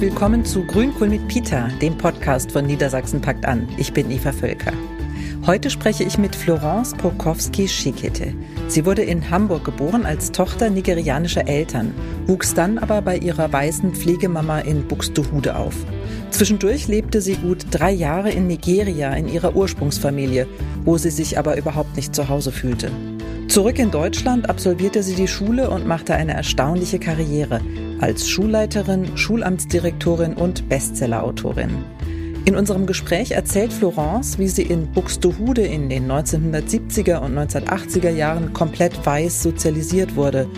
willkommen zu Grünkohl mit Peter, dem Podcast von Niedersachsen packt an. Ich bin Eva Völker. Heute spreche ich mit Florence Prokowski-Schikete. Sie wurde in Hamburg geboren als Tochter nigerianischer Eltern, wuchs dann aber bei ihrer weißen Pflegemama in Buxtehude auf. Zwischendurch lebte sie gut drei Jahre in Nigeria in ihrer Ursprungsfamilie, wo sie sich aber überhaupt nicht zu Hause fühlte. Zurück in Deutschland absolvierte sie die Schule und machte eine erstaunliche Karriere als Schulleiterin, Schulamtsdirektorin und Bestsellerautorin. In unserem Gespräch erzählt Florence, wie sie in Buxtehude in den 1970er und 1980er Jahren komplett weiß sozialisiert wurde,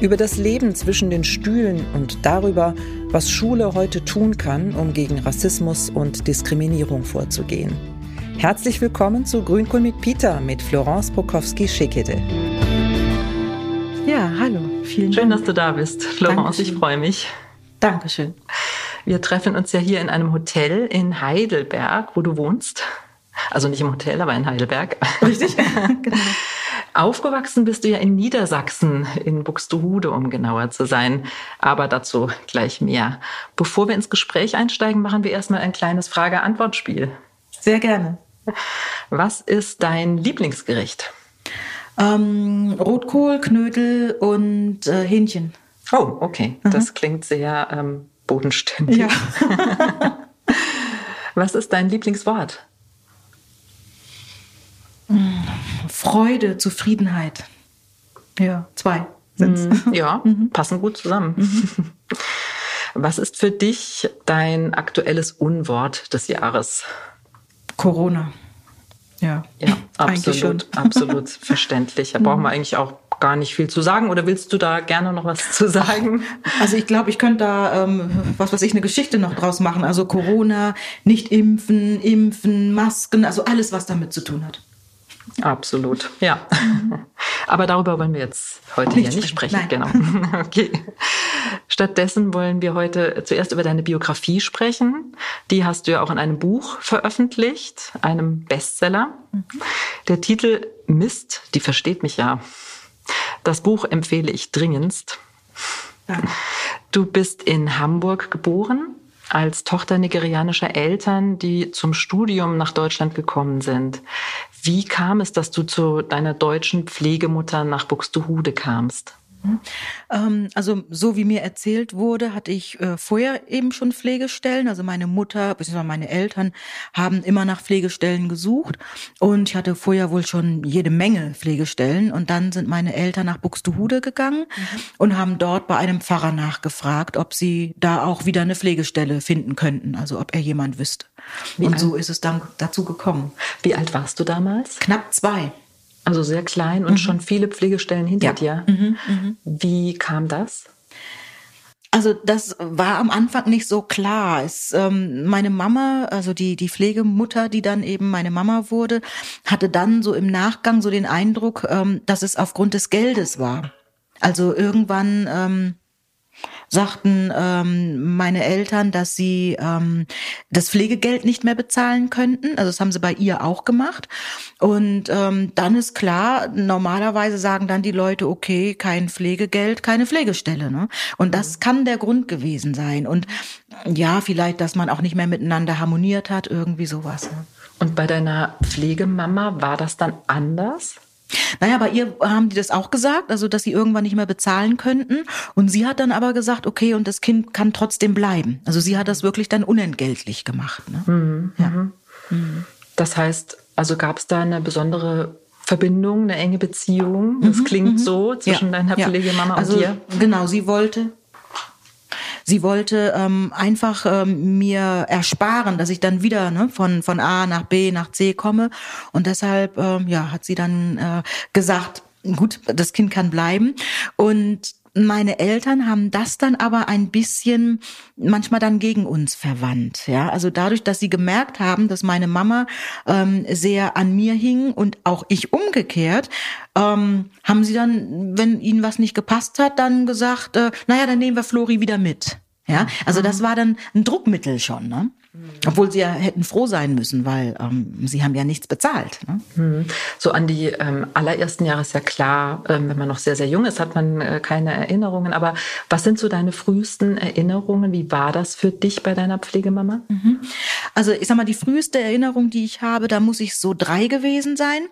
über das Leben zwischen den Stühlen und darüber, was Schule heute tun kann, um gegen Rassismus und Diskriminierung vorzugehen. Herzlich willkommen zu Grünkohl mit Peter mit Florence Prokowski-Schekete. Ja, hallo. Vielen Schön, dass du da bist, Florence. Dankeschön. Ich freue mich. Dankeschön. Wir treffen uns ja hier in einem Hotel in Heidelberg, wo du wohnst. Also nicht im Hotel, aber in Heidelberg. Richtig, genau. Aufgewachsen bist du ja in Niedersachsen, in Buxtehude, um genauer zu sein. Aber dazu gleich mehr. Bevor wir ins Gespräch einsteigen, machen wir erstmal ein kleines Frage-Antwort-Spiel. Sehr gerne. Was ist dein Lieblingsgericht? Ähm, Rotkohl, Knödel und äh, Hähnchen. Oh, okay. Mhm. Das klingt sehr ähm, bodenständig. Ja. Was ist dein Lieblingswort? Freude, Zufriedenheit. Ja, zwei sind's. Mhm. Ja, mhm. passen gut zusammen. Mhm. Was ist für dich dein aktuelles Unwort des Jahres? Corona. Ja, ja absolut, absolut verständlich. Da brauchen wir eigentlich auch gar nicht viel zu sagen. Oder willst du da gerne noch was zu sagen? Also ich glaube, ich könnte da, ähm, was weiß ich, eine Geschichte noch draus machen. Also Corona, nicht impfen, impfen, Masken, also alles, was damit zu tun hat. Absolut, ja. Aber darüber wollen wir jetzt heute nicht hier nicht sprechen. Nein. Genau. Okay. Stattdessen wollen wir heute zuerst über deine Biografie sprechen. Die hast du ja auch in einem Buch veröffentlicht, einem Bestseller. Mhm. Der Titel Mist, die versteht mich ja. Das Buch empfehle ich dringendst. Ja. Du bist in Hamburg geboren, als Tochter nigerianischer Eltern, die zum Studium nach Deutschland gekommen sind. Wie kam es, dass du zu deiner deutschen Pflegemutter nach Buxtehude kamst? Ähm, also so wie mir erzählt wurde, hatte ich äh, vorher eben schon Pflegestellen. Also meine Mutter bzw. meine Eltern haben immer nach Pflegestellen gesucht und ich hatte vorher wohl schon jede Menge Pflegestellen und dann sind meine Eltern nach Buxtehude gegangen mhm. und haben dort bei einem Pfarrer nachgefragt, ob sie da auch wieder eine Pflegestelle finden könnten, also ob er jemand wüsste. Wie und so ist es dann dazu gekommen. Wie alt warst du damals? Knapp zwei. Also sehr klein und mhm. schon viele Pflegestellen hinter ja. dir. Mhm, mh. Wie kam das? Also das war am Anfang nicht so klar. Es, ähm, meine Mama, also die die Pflegemutter, die dann eben meine Mama wurde, hatte dann so im Nachgang so den Eindruck, ähm, dass es aufgrund des Geldes war. Also irgendwann ähm, sagten ähm, meine Eltern, dass sie ähm, das Pflegegeld nicht mehr bezahlen könnten. Also das haben sie bei ihr auch gemacht. Und ähm, dann ist klar, normalerweise sagen dann die Leute, okay, kein Pflegegeld, keine Pflegestelle. Ne? Und das mhm. kann der Grund gewesen sein. Und ja, vielleicht, dass man auch nicht mehr miteinander harmoniert hat, irgendwie sowas. Ne? Und bei deiner Pflegemama war das dann anders? Naja, bei ihr haben die das auch gesagt, also dass sie irgendwann nicht mehr bezahlen könnten. Und sie hat dann aber gesagt, okay, und das Kind kann trotzdem bleiben. Also sie hat das wirklich dann unentgeltlich gemacht. Ne? Mhm, ja. Mhm. mhm. Das heißt, also gab es da eine besondere Verbindung, eine enge Beziehung? Das mhm, klingt mhm. so zwischen ja, deiner Pflegemama ja. also, und dir. Genau, sie wollte Sie wollte ähm, einfach ähm, mir ersparen, dass ich dann wieder ne, von, von A nach B nach C komme. Und deshalb ähm, ja, hat sie dann äh, gesagt, gut, das Kind kann bleiben. Und meine Eltern haben das dann aber ein bisschen manchmal dann gegen uns verwandt. Ja, also dadurch, dass sie gemerkt haben, dass meine Mama ähm, sehr an mir hing und auch ich umgekehrt, ähm, haben sie dann, wenn ihnen was nicht gepasst hat, dann gesagt, äh, naja, dann nehmen wir Flori wieder mit. Ja, also das mhm. war dann ein Druckmittel schon. Ne? Mhm. Obwohl sie ja hätten froh sein müssen, weil ähm, sie haben ja nichts bezahlt. Ne? Mhm. So an die ähm, allerersten Jahre ist ja klar, ähm, wenn man noch sehr, sehr jung ist, hat man äh, keine Erinnerungen. Aber was sind so deine frühesten Erinnerungen? Wie war das für dich bei deiner Pflegemama? Mhm. Also ich sag mal, die früheste Erinnerung, die ich habe, da muss ich so drei gewesen sein.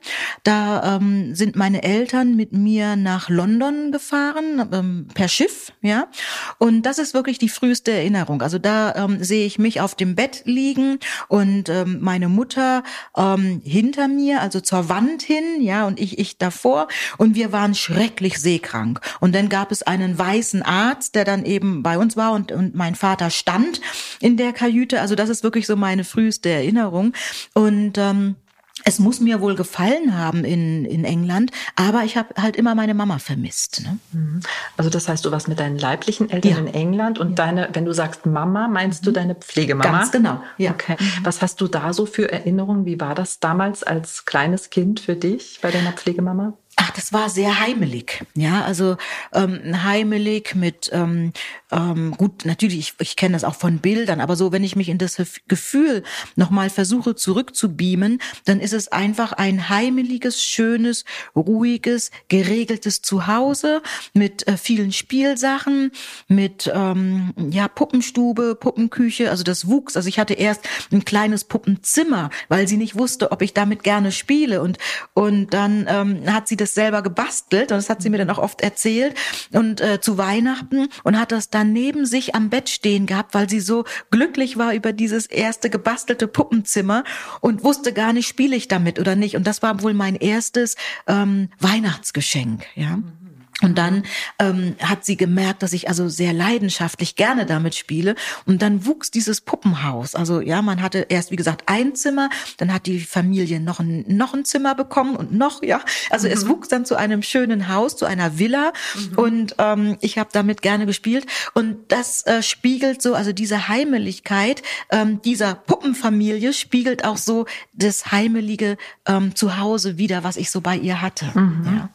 Da ähm, sind meine Eltern mit mir nach London gefahren, ähm, per Schiff, ja. Und das ist wirklich die früheste Erinnerung. Also da ähm, sehe ich mich auf dem Bett Bett liegen und ähm, meine Mutter ähm, hinter mir, also zur Wand hin, ja, und ich, ich davor. Und wir waren schrecklich seekrank. Und dann gab es einen weißen Arzt, der dann eben bei uns war und, und mein Vater stand in der Kajüte. Also das ist wirklich so meine früheste Erinnerung. Und ähm, es muss mir wohl gefallen haben in, in England, aber ich habe halt immer meine Mama vermisst. Ne? Mhm. Also das heißt, du warst mit deinen leiblichen Eltern ja. in England und ja. deine, wenn du sagst Mama, meinst du mhm. deine Pflegemama? Ganz genau. Ja. Okay. Mhm. Was hast du da so für Erinnerungen? Wie war das damals als kleines Kind für dich bei deiner Pflegemama? Ach, das war sehr heimelig, ja, also ähm, heimelig mit ähm, ähm, gut, natürlich, ich, ich kenne das auch von Bildern, aber so, wenn ich mich in das Gefühl nochmal versuche zurückzubeamen, dann ist es einfach ein heimeliges, schönes, ruhiges, geregeltes Zuhause mit äh, vielen Spielsachen, mit ähm, ja Puppenstube, Puppenküche, also das wuchs. Also ich hatte erst ein kleines Puppenzimmer, weil sie nicht wusste, ob ich damit gerne spiele. Und und dann ähm, hat sie das selber gebastelt und das hat sie mir dann auch oft erzählt und äh, zu Weihnachten und hat das dann neben sich am Bett stehen gehabt, weil sie so glücklich war über dieses erste gebastelte Puppenzimmer und wusste gar nicht, spiele ich damit oder nicht. Und das war wohl mein erstes ähm, Weihnachtsgeschenk, ja. Mhm. Und dann ähm, hat sie gemerkt, dass ich also sehr leidenschaftlich gerne damit spiele. Und dann wuchs dieses Puppenhaus. Also ja, man hatte erst, wie gesagt, ein Zimmer, dann hat die Familie noch ein, noch ein Zimmer bekommen und noch, ja. Also mhm. es wuchs dann zu einem schönen Haus, zu einer Villa. Mhm. Und ähm, ich habe damit gerne gespielt. Und das äh, spiegelt so, also diese Heimeligkeit ähm, dieser Puppenfamilie spiegelt auch so das heimelige ähm, Zuhause wieder, was ich so bei ihr hatte. Mhm. Ja.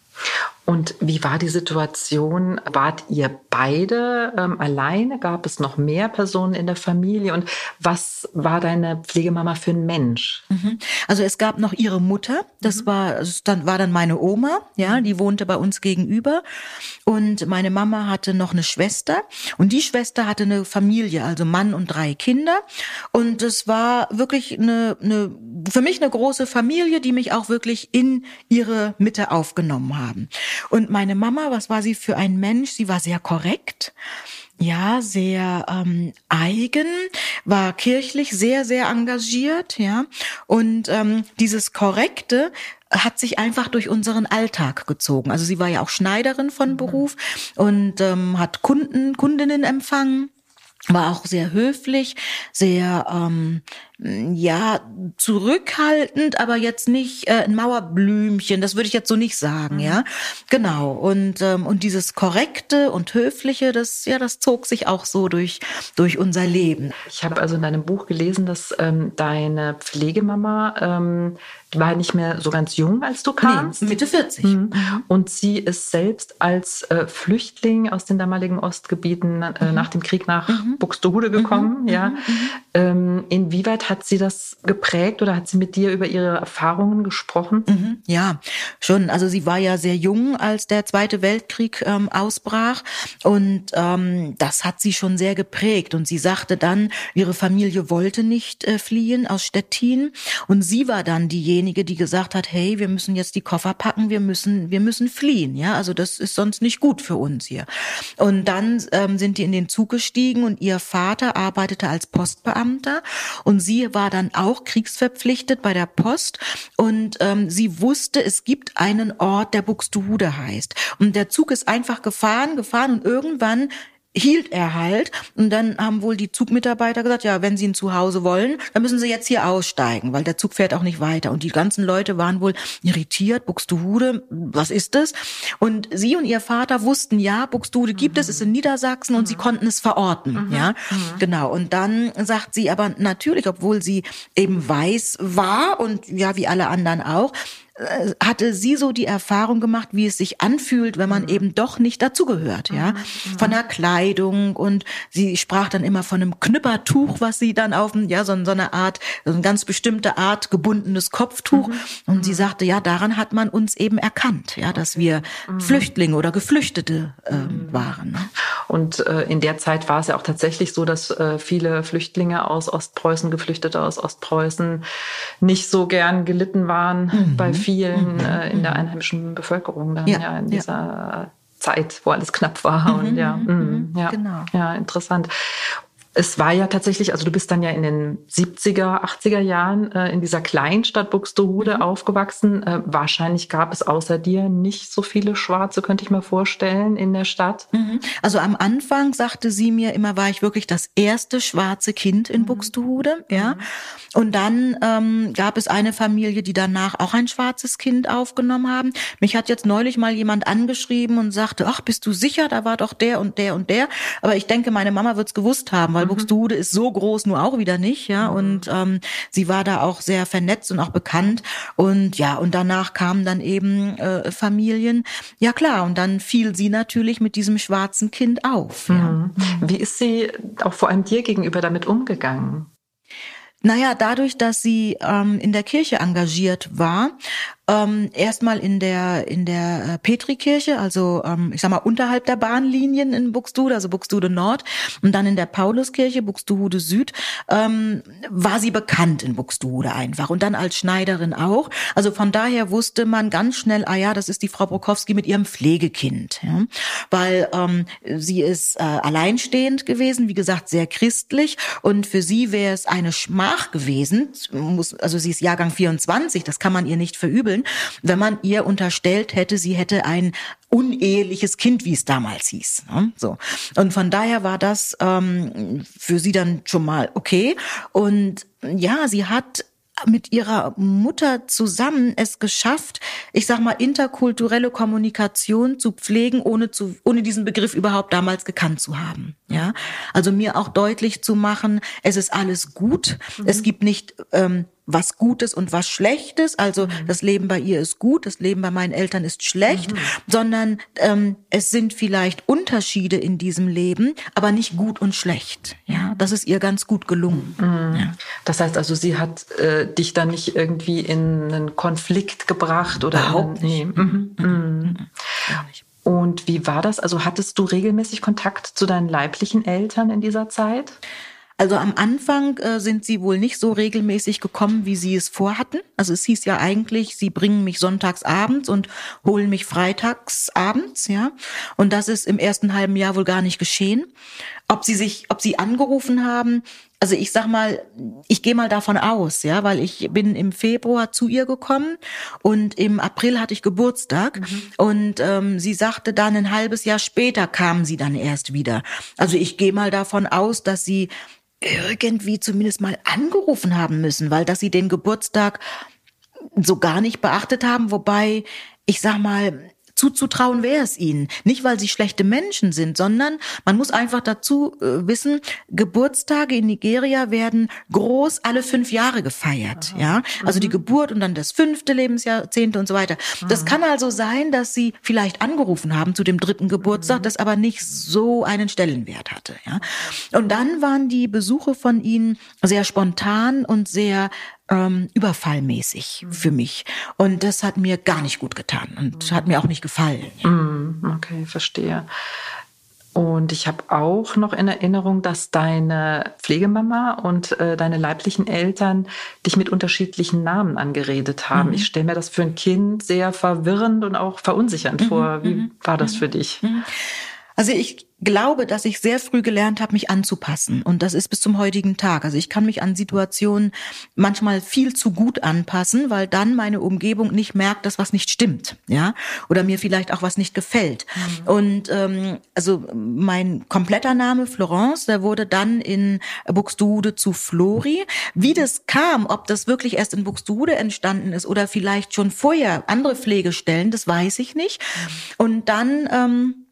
Und wie war die Situation? Wart ihr beide ähm, alleine? Gab es noch mehr Personen in der Familie? Und was war deine Pflegemama für ein Mensch? Mhm. Also es gab noch ihre Mutter. Das mhm. war dann war dann meine Oma. Ja, die wohnte bei uns gegenüber. Und meine Mama hatte noch eine Schwester. Und die Schwester hatte eine Familie, also Mann und drei Kinder. Und es war wirklich eine, eine für mich eine große Familie, die mich auch wirklich in ihre Mitte aufgenommen haben. Und meine Mama, was war sie für ein Mensch? Sie war sehr korrekt ja, sehr ähm, eigen, war kirchlich sehr, sehr engagiert, ja. Und ähm, dieses Korrekte hat sich einfach durch unseren Alltag gezogen. Also sie war ja auch Schneiderin von mhm. Beruf und ähm, hat Kunden, Kundinnen empfangen war auch sehr höflich, sehr ähm, ja zurückhaltend, aber jetzt nicht äh, ein Mauerblümchen. Das würde ich jetzt so nicht sagen, mhm. ja. Genau. Und ähm, und dieses korrekte und höfliche, das ja, das zog sich auch so durch durch unser Leben. Ich habe also in deinem Buch gelesen, dass ähm, deine Pflegemama ähm, die war nicht mehr so ganz jung, als du kamst. Nee, Mitte 40. Mhm. Und sie ist selbst als äh, Flüchtling aus den damaligen Ostgebieten äh, mhm. nach dem Krieg nach mhm. Buxtehude gekommen. Mhm. Ja. Mhm. Ähm, inwieweit hat sie das geprägt oder hat sie mit dir über ihre Erfahrungen gesprochen? Mhm. Ja, schon. Also sie war ja sehr jung, als der Zweite Weltkrieg ähm, ausbrach. Und ähm, das hat sie schon sehr geprägt. Und sie sagte dann, ihre Familie wollte nicht äh, fliehen aus Stettin. Und sie war dann diejenige, diejenige, die gesagt hat, hey, wir müssen jetzt die Koffer packen, wir müssen, wir müssen fliehen, ja, also das ist sonst nicht gut für uns hier. Und dann ähm, sind die in den Zug gestiegen und ihr Vater arbeitete als Postbeamter und sie war dann auch kriegsverpflichtet bei der Post und ähm, sie wusste, es gibt einen Ort, der Buxtehude heißt. Und der Zug ist einfach gefahren, gefahren und irgendwann hielt er halt. Und dann haben wohl die Zugmitarbeiter gesagt, ja, wenn sie ein Zuhause wollen, dann müssen sie jetzt hier aussteigen, weil der Zug fährt auch nicht weiter. Und die ganzen Leute waren wohl irritiert, Buxtehude, was ist das? Und sie und ihr Vater wussten, ja, Buxtehude gibt mhm. es, ist in Niedersachsen und mhm. sie konnten es verorten, mhm. ja. Mhm. Genau. Und dann sagt sie aber natürlich, obwohl sie eben weiß war und ja, wie alle anderen auch, hatte sie so die Erfahrung gemacht, wie es sich anfühlt, wenn man mhm. eben doch nicht dazugehört, ja. Mhm. mhm. Von der Kleidung und sie sprach dann immer von einem Knüppertuch, was sie dann auf, ja, so, so eine Art, so eine ganz bestimmte Art gebundenes Kopftuch. Mhm. Und sie mhm. sagte, ja, daran hat man uns eben erkannt, ja, dass wir mhm. Flüchtlinge oder Geflüchtete äh, waren. Ne? Und äh, in der Zeit war es ja auch tatsächlich so, dass äh, viele Flüchtlinge aus Ostpreußen, Geflüchtete aus Ostpreußen nicht so gern gelitten waren bei vielen mhm. äh, in der einheimischen Bevölkerung dann ja, ja in dieser ja. Zeit, wo alles knapp war. Mhm. Und ja, mhm. ja, genau. ja, interessant es war ja tatsächlich, also du bist dann ja in den 70er, 80er Jahren äh, in dieser Kleinstadt Buxtehude mhm. aufgewachsen. Äh, wahrscheinlich gab es außer dir nicht so viele Schwarze, könnte ich mir vorstellen, in der Stadt. Mhm. Also am Anfang sagte sie mir immer, war ich wirklich das erste schwarze Kind in mhm. Buxtehude, ja. Mhm. Und dann ähm, gab es eine Familie, die danach auch ein schwarzes Kind aufgenommen haben. Mich hat jetzt neulich mal jemand angeschrieben und sagte, ach, bist du sicher, da war doch der und der und der. Aber ich denke, meine Mama wird's gewusst haben, weil. Buxtehude ist so groß, nur auch wieder nicht, ja. Mhm. Und ähm, sie war da auch sehr vernetzt und auch bekannt. Und ja, und danach kamen dann eben äh, Familien. Ja klar, und dann fiel sie natürlich mit diesem schwarzen Kind auf. Ja. Mhm. Wie ist sie auch vor allem dir gegenüber damit umgegangen? Naja, dadurch, dass sie ähm, in der Kirche engagiert war, ähm, erstmal in der in der äh, Petrikirche, also ähm, ich sag mal unterhalb der Bahnlinien in Buxtehude, also Buxtehude Nord, und dann in der Pauluskirche Buxtehude Süd, ähm, war sie bekannt in Buxtehude einfach und dann als Schneiderin auch. Also von daher wusste man ganz schnell, ah ja, das ist die Frau Brokowski mit ihrem Pflegekind, ja? weil ähm, sie ist äh, alleinstehend gewesen, wie gesagt sehr christlich. Und für sie wäre es eine Schmach gewesen, muss, also sie ist Jahrgang 24, das kann man ihr nicht verübeln erfüllen, wenn man ihr unterstellt hätte, sie hätte ein uneheliches Kind, wie es damals hieß. Ne? So und von daher war das ähm, für sie dann schon mal okay. Und ja, sie hat mit ihrer Mutter zusammen es geschafft, ich sag mal, interkulturelle Kommunikation zu pflegen, ohne zu, ohne diesen Begriff überhaupt damals gekannt zu haben. Ja, also mir auch deutlich zu machen, es ist alles gut. Mhm. Es gibt nicht ähm, was Gutes und was Schlechtes. Also mhm. das Leben bei ihr ist gut, das Leben bei meinen Eltern ist schlecht, mhm. sondern ähm, es sind vielleicht Unterschiede in diesem Leben, aber nicht gut und schlecht. Ja, das ist ihr ganz gut gelungen. Mhm. Ja. Das heißt also, sie hat äh, dich dann nicht irgendwie in einen Konflikt gebracht oder überhaupt nicht. Nee. Mhm. Mhm. Mhm. Und wie war das? Also hattest du regelmäßig Kontakt zu deinen leiblichen Eltern in dieser Zeit? Also am Anfang äh, sind sie wohl nicht so regelmäßig gekommen, wie sie es vorhatten. Also es hieß ja eigentlich, sie bringen mich sonntags abends und holen mich freitags abends, ja. Und das ist im ersten halben Jahr wohl gar nicht geschehen. Ob sie sich, ob sie angerufen haben, also ich sag mal, ich gehe mal davon aus, ja, weil ich bin im Februar zu ihr gekommen und im April hatte ich Geburtstag mhm. und ähm, sie sagte dann ein halbes Jahr später kamen sie dann erst wieder. Also ich gehe mal davon aus, dass sie irgendwie zumindest mal angerufen haben müssen, weil dass sie den Geburtstag so gar nicht beachtet haben, wobei ich sag mal, zuzutrauen wäre es ihnen. Nicht, weil sie schlechte Menschen sind, sondern man muss einfach dazu äh, wissen, Geburtstage in Nigeria werden groß alle fünf Jahre gefeiert. Aha. Ja, also mhm. die Geburt und dann das fünfte Lebensjahr, zehnte und so weiter. Mhm. Das kann also sein, dass sie vielleicht angerufen haben zu dem dritten Geburtstag, mhm. das aber nicht so einen Stellenwert hatte. Ja, und dann waren die Besuche von ihnen sehr spontan und sehr ähm, überfallmäßig für mich. Und das hat mir gar nicht gut getan und hat mir auch nicht gefallen. Mm, okay, verstehe. Und ich habe auch noch in Erinnerung, dass deine Pflegemama und äh, deine leiblichen Eltern dich mit unterschiedlichen Namen angeredet haben. Mhm. Ich stelle mir das für ein Kind sehr verwirrend und auch verunsichernd mhm. vor. Wie mhm. war das für dich? Mhm. Also ich glaube, dass ich sehr früh gelernt habe, mich anzupassen. Und das ist bis zum heutigen Tag. Also ich kann mich an Situationen manchmal viel zu gut anpassen, weil dann meine Umgebung nicht merkt, dass was nicht stimmt, ja, oder mir vielleicht auch was nicht gefällt. Mhm. Und ähm, also mein kompletter Name Florence, der wurde dann in Buxtehude zu Flori. Wie das kam, ob das wirklich erst in Buxtehude entstanden ist oder vielleicht schon vorher andere Pflegestellen, das weiß ich nicht. Mhm. Und dann ähm,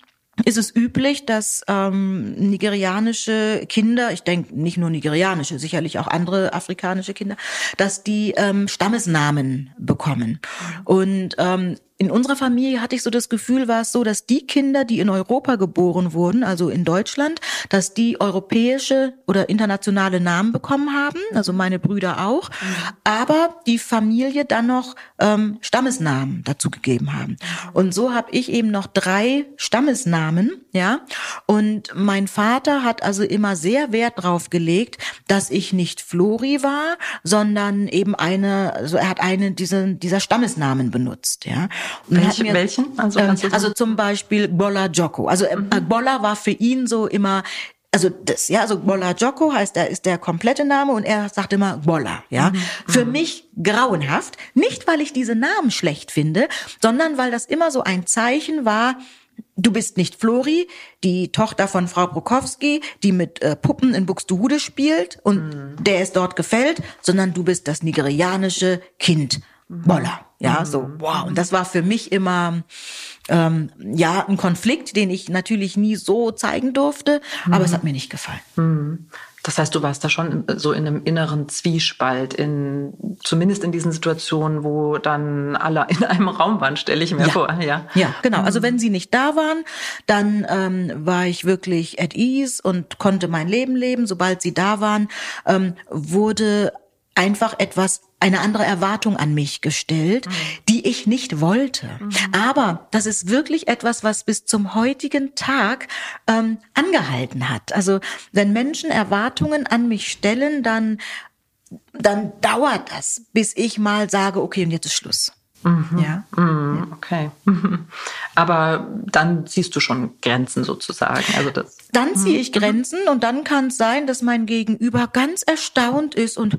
ist es üblich, dass ähm, nigerianische Kinder, ich denke nicht nur nigerianische, sicherlich auch andere afrikanische Kinder, dass die ähm, Stammesnamen bekommen. Und ähm, in unserer Familie hatte ich so das Gefühl, war es so, dass die Kinder, die in Europa geboren wurden, also in Deutschland, dass die europäische oder internationale Namen bekommen haben, also meine Brüder auch, aber die Familie dann noch ähm, Stammesnamen dazu gegeben haben. Und so habe ich eben noch drei Stammesnamen, ja. Und mein Vater hat also immer sehr Wert drauf gelegt, dass ich nicht Flori war, sondern eben eine, also er hat eine dieser, dieser Stammesnamen benutzt, ja. Welche, mir, welchen? Also, ähm, also zum Beispiel Bola Joko. Also ähm, mhm. Bola war für ihn so immer also das, ja, also Bola Joko heißt, er ist der komplette Name und er sagt immer Bola, ja. Mhm. Für mhm. mich grauenhaft, nicht weil ich diese Namen schlecht finde, sondern weil das immer so ein Zeichen war, Du bist nicht Flori, die Tochter von Frau Brokowski, die mit äh, Puppen in Buxtehude spielt und mhm. der es dort gefällt, sondern du bist das nigerianische Kind Boller. Ja, mhm. so, wow. Und das war für mich immer, ähm, ja, ein Konflikt, den ich natürlich nie so zeigen durfte, aber mhm. es hat mir nicht gefallen. Mhm. Das heißt, du warst da schon so in einem inneren Zwiespalt, in, zumindest in diesen Situationen, wo dann alle in einem Raum waren, stelle ich mir ja. vor. Ja, ja genau. Also wenn sie nicht da waren, dann ähm, war ich wirklich at ease und konnte mein Leben leben. Sobald sie da waren, ähm, wurde einfach etwas eine andere Erwartung an mich gestellt, mhm. die ich nicht wollte. Mhm. Aber das ist wirklich etwas, was bis zum heutigen Tag ähm, angehalten hat. Also wenn Menschen Erwartungen an mich stellen, dann dann dauert das, bis ich mal sage, okay, und jetzt ist Schluss. Mhm. Ja. Mhm. Okay. Aber dann ziehst du schon Grenzen sozusagen. Also das. Dann ziehe ich mhm. Grenzen und dann kann es sein, dass mein Gegenüber ganz erstaunt ist und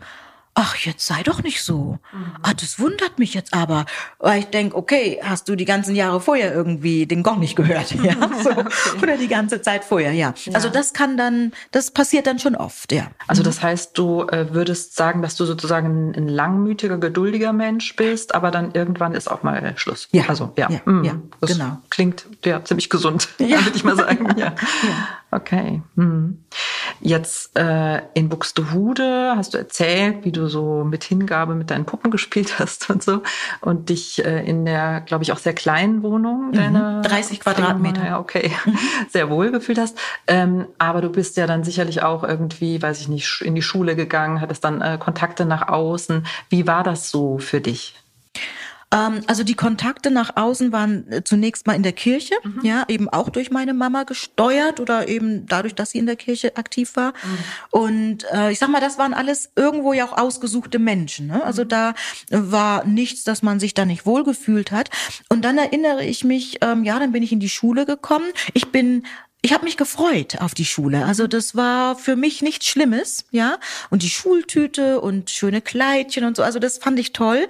ach, jetzt sei doch nicht so. Mhm. Ah, das wundert mich jetzt aber. Weil ich denk, okay, hast du die ganzen Jahre vorher irgendwie den Gong nicht gehört? Ja, so. okay. Oder die ganze Zeit vorher, ja. ja. Also das kann dann, das passiert dann schon oft, ja. Also das heißt, du äh, würdest sagen, dass du sozusagen ein, ein, langmütiger, geduldiger Mensch bist, aber dann irgendwann ist auch mal Schluss. Ja. Also, ja. Ja, mhm. ja genau. Klingt ja ziemlich gesund, ja. würde ich mal sagen. ja. Okay. Mhm. Jetzt äh, in Buxtehude hast du erzählt, wie du so mit Hingabe mit deinen Puppen gespielt hast und so und dich äh, in der, glaube ich, auch sehr kleinen Wohnung, mhm. deiner 30 Quadratmeter, ja, okay, mhm. sehr wohl gefühlt hast. Ähm, aber du bist ja dann sicherlich auch irgendwie, weiß ich nicht, in die Schule gegangen, hattest dann äh, Kontakte nach außen. Wie war das so für dich? Ähm, also die Kontakte nach außen waren äh, zunächst mal in der Kirche, mhm. ja, eben auch durch meine Mama gesteuert oder eben dadurch, dass sie in der Kirche aktiv war. Mhm. Und äh, ich sag mal, das waren alles irgendwo ja auch ausgesuchte Menschen. Ne? Also mhm. da war nichts, dass man sich da nicht wohlgefühlt hat. Und dann erinnere ich mich, ähm, ja, dann bin ich in die Schule gekommen. Ich bin ich habe mich gefreut auf die Schule. Also das war für mich nichts Schlimmes, ja. Und die Schultüte und schöne Kleidchen und so, also das fand ich toll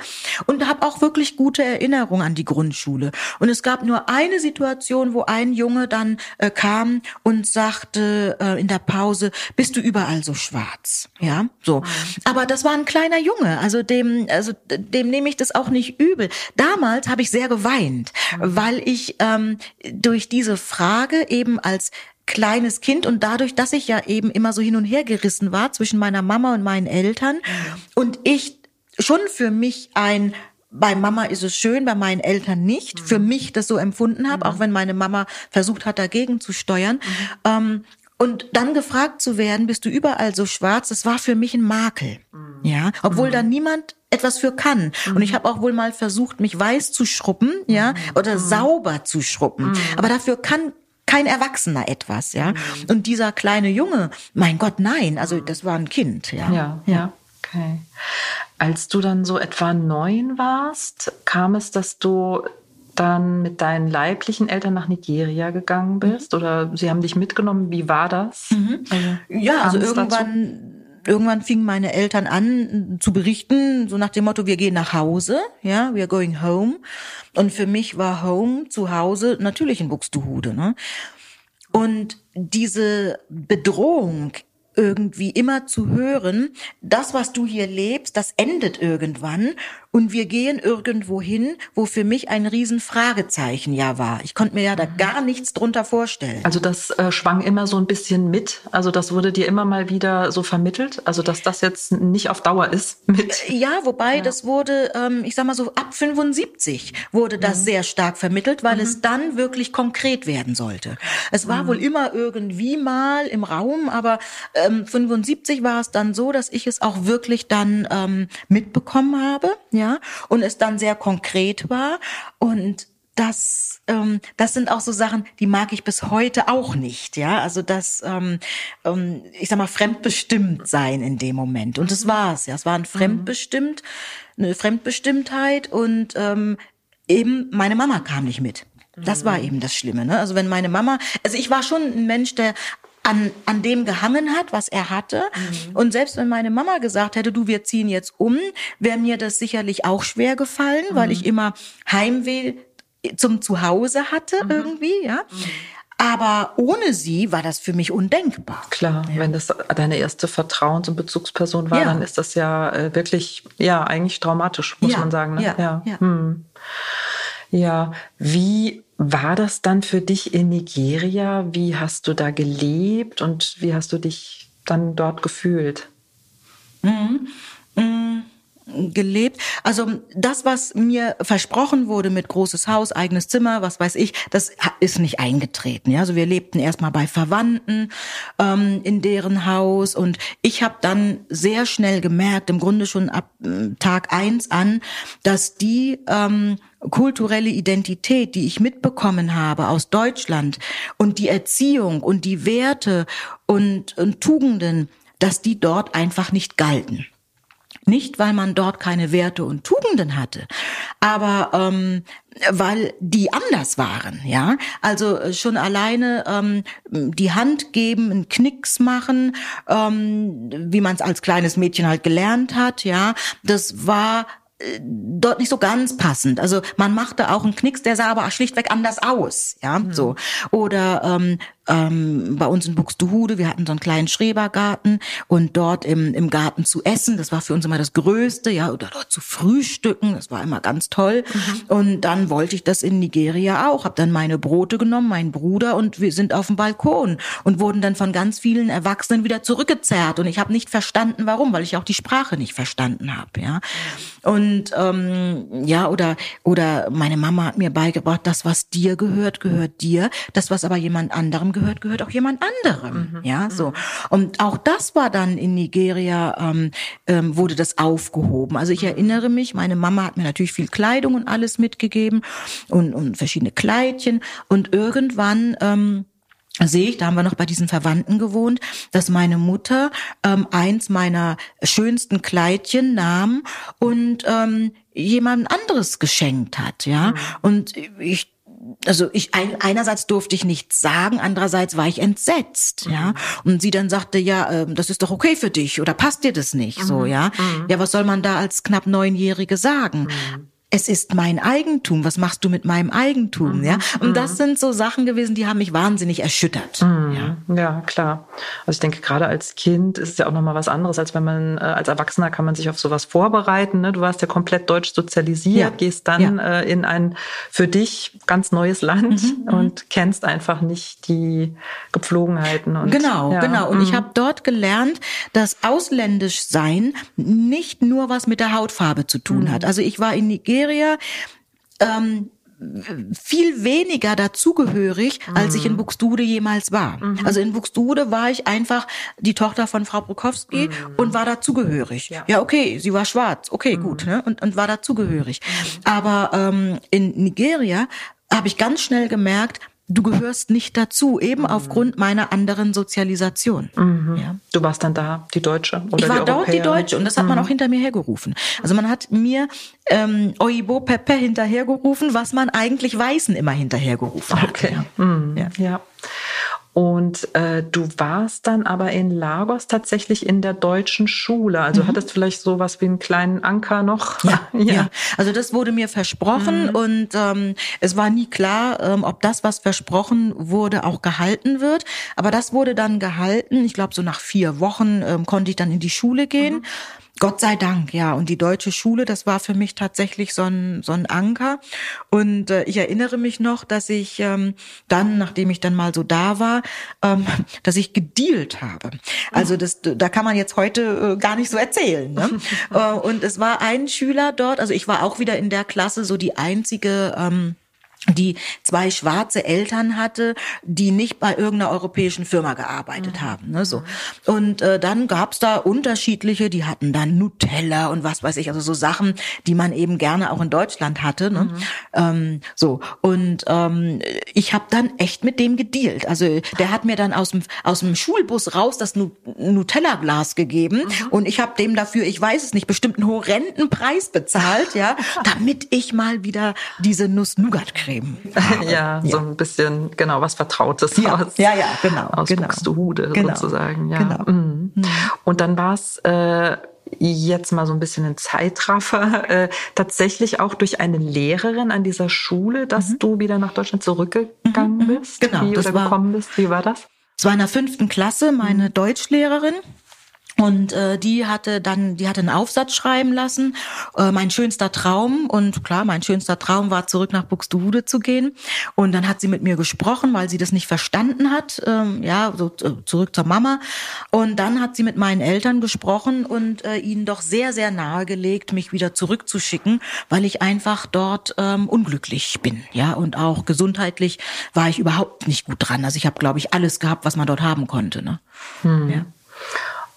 und habe auch wirklich gute Erinnerungen an die Grundschule. Und es gab nur eine Situation, wo ein Junge dann äh, kam und sagte äh, in der Pause: "Bist du überall so schwarz?" Ja, so. Aber das war ein kleiner Junge, also dem, also dem nehme ich das auch nicht übel. Damals habe ich sehr geweint, weil ich ähm, durch diese Frage eben als als kleines Kind und dadurch, dass ich ja eben immer so hin und her gerissen war zwischen meiner Mama und meinen Eltern mhm. und ich schon für mich ein bei Mama ist es schön, bei meinen Eltern nicht. Mhm. Für mich das so empfunden habe, mhm. auch wenn meine Mama versucht hat, dagegen zu steuern. Mhm. Ähm, und dann gefragt zu werden, bist du überall so schwarz, das war für mich ein Makel. Mhm. Ja, obwohl da niemand etwas für kann. Und ich habe auch wohl mal versucht, mich weiß zu schruppen, ja, oder sauber zu schruppen. Aber dafür kann kein Erwachsener etwas, ja. Mhm. Und dieser kleine Junge, mein Gott, nein, also das war ein Kind, ja. Ja, ja. Okay. Als du dann so etwa neun warst, kam es, dass du dann mit deinen leiblichen Eltern nach Nigeria gegangen bist mhm. oder sie haben dich mitgenommen? Wie war das? Mhm. Also, ja, also irgendwann? Irgendwann fingen meine Eltern an zu berichten, so nach dem Motto, wir gehen nach Hause, ja, we are going home. Und für mich war Home zu Hause natürlich in Buxtehude, ne? Und diese Bedrohung irgendwie immer zu hören, das, was du hier lebst, das endet irgendwann und wir gehen irgendwo hin, wo für mich ein riesen Fragezeichen ja war. Ich konnte mir ja da gar nichts drunter vorstellen. Also das äh, schwang immer so ein bisschen mit. Also das wurde dir immer mal wieder so vermittelt. Also dass das jetzt nicht auf Dauer ist mit. Ja, wobei ja. das wurde, ähm, ich sag mal so ab 75 wurde das mhm. sehr stark vermittelt, weil mhm. es dann wirklich konkret werden sollte. Es war mhm. wohl immer irgendwie mal im Raum, aber ähm, 75 war es dann so, dass ich es auch wirklich dann ähm, mitbekommen habe, ja, und es dann sehr konkret war und das, ähm, das sind auch so Sachen, die mag ich bis heute auch nicht, ja. Also das, ähm, ähm, ich sag mal, fremdbestimmt sein in dem Moment. Und das war's, ja. Es war ein mhm. fremdbestimmt, eine Fremdbestimmtheit und ähm, eben meine Mama kam nicht mit. Das war mhm. eben das Schlimme. Ne? Also wenn meine Mama, also ich war schon ein Mensch, der an, an dem gehangen hat, was er hatte. Mhm. Und selbst wenn meine Mama gesagt hätte, du, wir ziehen jetzt um, wäre mir das sicherlich auch schwer gefallen, mhm. weil ich immer Heimweh zum Zuhause hatte mhm. irgendwie, ja. Mhm. Aber ohne sie war das für mich undenkbar. Klar, ja. wenn das deine erste Vertrauens- und Bezugsperson war, ja. dann ist das ja äh, wirklich, ja, eigentlich traumatisch, muss ja. man sagen. Ne? Ja. Ja. Ja. Hm. ja, wie war das dann für dich in Nigeria? Wie hast du da gelebt und wie hast du dich dann dort gefühlt? Mhm. Mhm gelebt. Also das, was mir versprochen wurde mit großes Haus, eigenes Zimmer, was weiß ich, das ist nicht eingetreten. Ja, also wir lebten erstmal bei Verwandten ähm, in deren Haus und ich habe dann sehr schnell gemerkt, im Grunde schon ab äh, Tag eins an, dass die ähm, kulturelle Identität, die ich mitbekommen habe aus Deutschland und die Erziehung und die Werte und, und Tugenden, dass die dort einfach nicht galten. Nicht, weil man dort keine Werte und Tugenden hatte, aber ähm, weil die anders waren, ja. Also äh, schon alleine ähm, die Hand geben, einen Knicks machen, ähm, wie man es als kleines Mädchen halt gelernt hat, ja. Das war äh, dort nicht so ganz passend. Also man machte auch einen Knicks, der sah aber schlichtweg anders aus, ja, mhm. so. Oder ähm, ähm, bei uns in Buxtehude, wir hatten so einen kleinen Schrebergarten und dort im, im Garten zu essen, das war für uns immer das Größte, ja, oder dort zu frühstücken, das war immer ganz toll. Mhm. Und dann wollte ich das in Nigeria auch, habe dann meine Brote genommen, meinen Bruder und wir sind auf dem Balkon und wurden dann von ganz vielen Erwachsenen wieder zurückgezerrt und ich habe nicht verstanden, warum, weil ich auch die Sprache nicht verstanden habe, ja. Und ähm, ja, oder oder meine Mama hat mir beigebracht, das was dir gehört, gehört dir, das was aber jemand anderem gehört, gehört auch jemand anderem. Mhm. Ja, so. Und auch das war dann in Nigeria, ähm, ähm, wurde das aufgehoben. Also ich mhm. erinnere mich, meine Mama hat mir natürlich viel Kleidung und alles mitgegeben und, und verschiedene Kleidchen. Und irgendwann, ähm, sehe ich, da haben wir noch bei diesen Verwandten gewohnt, dass meine Mutter ähm, eins meiner schönsten Kleidchen nahm und ähm, jemand anderes geschenkt hat, ja. Mhm. Und ich also ich ein, einerseits durfte ich nichts sagen, andererseits war ich entsetzt, mhm. ja. Und sie dann sagte, ja, äh, das ist doch okay für dich oder passt dir das nicht, mhm. so, ja. Mhm. Ja, was soll man da als knapp neunjährige sagen? Es ist mein Eigentum. Was machst du mit meinem Eigentum? Mhm. Ja, und das mhm. sind so Sachen gewesen, die haben mich wahnsinnig erschüttert. Mhm. Ja. ja, klar. Also ich denke, gerade als Kind ist es ja auch nochmal was anderes, als wenn man, äh, als Erwachsener kann man sich auf sowas vorbereiten. Ne? Du warst ja komplett deutsch sozialisiert, ja. gehst dann ja. äh, in ein für dich ganz neues Land mhm. mhm. und kennst einfach nicht die Gepflogenheiten. Und, genau, genau. Und ich mhm. habe dort gelernt, dass ausländisch sein nicht nur was mit der Hautfarbe zu tun hat. Also ich war in Nigeria Nigeria ähm, viel weniger dazugehörig, mhm. als ich in mhm. Buxtehude jemals war. Mhm. Also in Buxtehude war ich einfach die Tochter von Frau Brukowski mhm. und war dazugehörig. Ja. ja, okay, sie war schwarz, okay, gut, mhm. ne? und, und war dazugehörig. Mhm. Aber ähm, in Nigeria habe ich ganz schnell gemerkt, du gehörst nicht dazu, eben mhm. aufgrund meiner anderen Sozialisation. Mhm. Ja. Du warst dann da, die Deutsche oder Ich war die dort die Deutsche und das hat man mhm. auch hinter mir hergerufen. Also man hat mir ähm, Oibo Pepe hinterhergerufen, was man eigentlich Weißen immer hinterhergerufen hat. Okay. Mhm. Ja. ja. Und äh, du warst dann aber in Lagos tatsächlich in der deutschen Schule. Also mhm. hattest vielleicht so was wie einen kleinen Anker noch. Ja, ja. ja. also das wurde mir versprochen mhm. und ähm, es war nie klar, ähm, ob das, was versprochen wurde, auch gehalten wird. Aber das wurde dann gehalten. Ich glaube, so nach vier Wochen ähm, konnte ich dann in die Schule gehen. Mhm. Gott sei Dank, ja. Und die deutsche Schule, das war für mich tatsächlich so ein, so ein Anker. Und äh, ich erinnere mich noch, dass ich ähm, dann, nachdem ich dann mal so da war, ähm, dass ich gedealt habe. Also das, da kann man jetzt heute äh, gar nicht so erzählen. Ne? äh, und es war ein Schüler dort, also ich war auch wieder in der Klasse so die einzige. Ähm, die zwei schwarze Eltern hatte, die nicht bei irgendeiner europäischen Firma gearbeitet mhm. haben. Ne, so. Und äh, dann gab's da unterschiedliche, die hatten dann Nutella und was weiß ich, also so Sachen, die man eben gerne auch in Deutschland hatte. Ne? Mhm. Ähm, so und ähm, ich habe dann echt mit dem gedealt. Also der hat mir dann aus dem aus dem Schulbus raus das Nutella-Glas gegeben mhm. und ich habe dem dafür, ich weiß es nicht, bestimmt einen horrenden Preis bezahlt, ja, damit ich mal wieder diese Nuss-Nougat kriege Creme. Ja, ja, so ein bisschen, genau, was Vertrautes ja, aus, ja, ja, genau, aus genau. Buxtehude genau. sozusagen. Ja. Genau. Mhm. Mhm. Und dann war es äh, jetzt mal so ein bisschen ein Zeitraffer, äh, tatsächlich auch durch eine Lehrerin an dieser Schule, dass mhm. du wieder nach Deutschland zurückgegangen mhm. bist? Genau. Wie, oder war, gekommen bist? Wie war das? Es war in der fünften Klasse meine mhm. Deutschlehrerin. Und äh, die hatte dann, die hatte einen Aufsatz schreiben lassen, äh, mein schönster Traum. Und klar, mein schönster Traum war, zurück nach Buxtehude zu gehen. Und dann hat sie mit mir gesprochen, weil sie das nicht verstanden hat. Ähm, ja, so äh, zurück zur Mama. Und dann hat sie mit meinen Eltern gesprochen und äh, ihnen doch sehr, sehr nahegelegt, mich wieder zurückzuschicken, weil ich einfach dort ähm, unglücklich bin. Ja, und auch gesundheitlich war ich überhaupt nicht gut dran. Also ich habe, glaube ich, alles gehabt, was man dort haben konnte. Ne? Hm. Ja.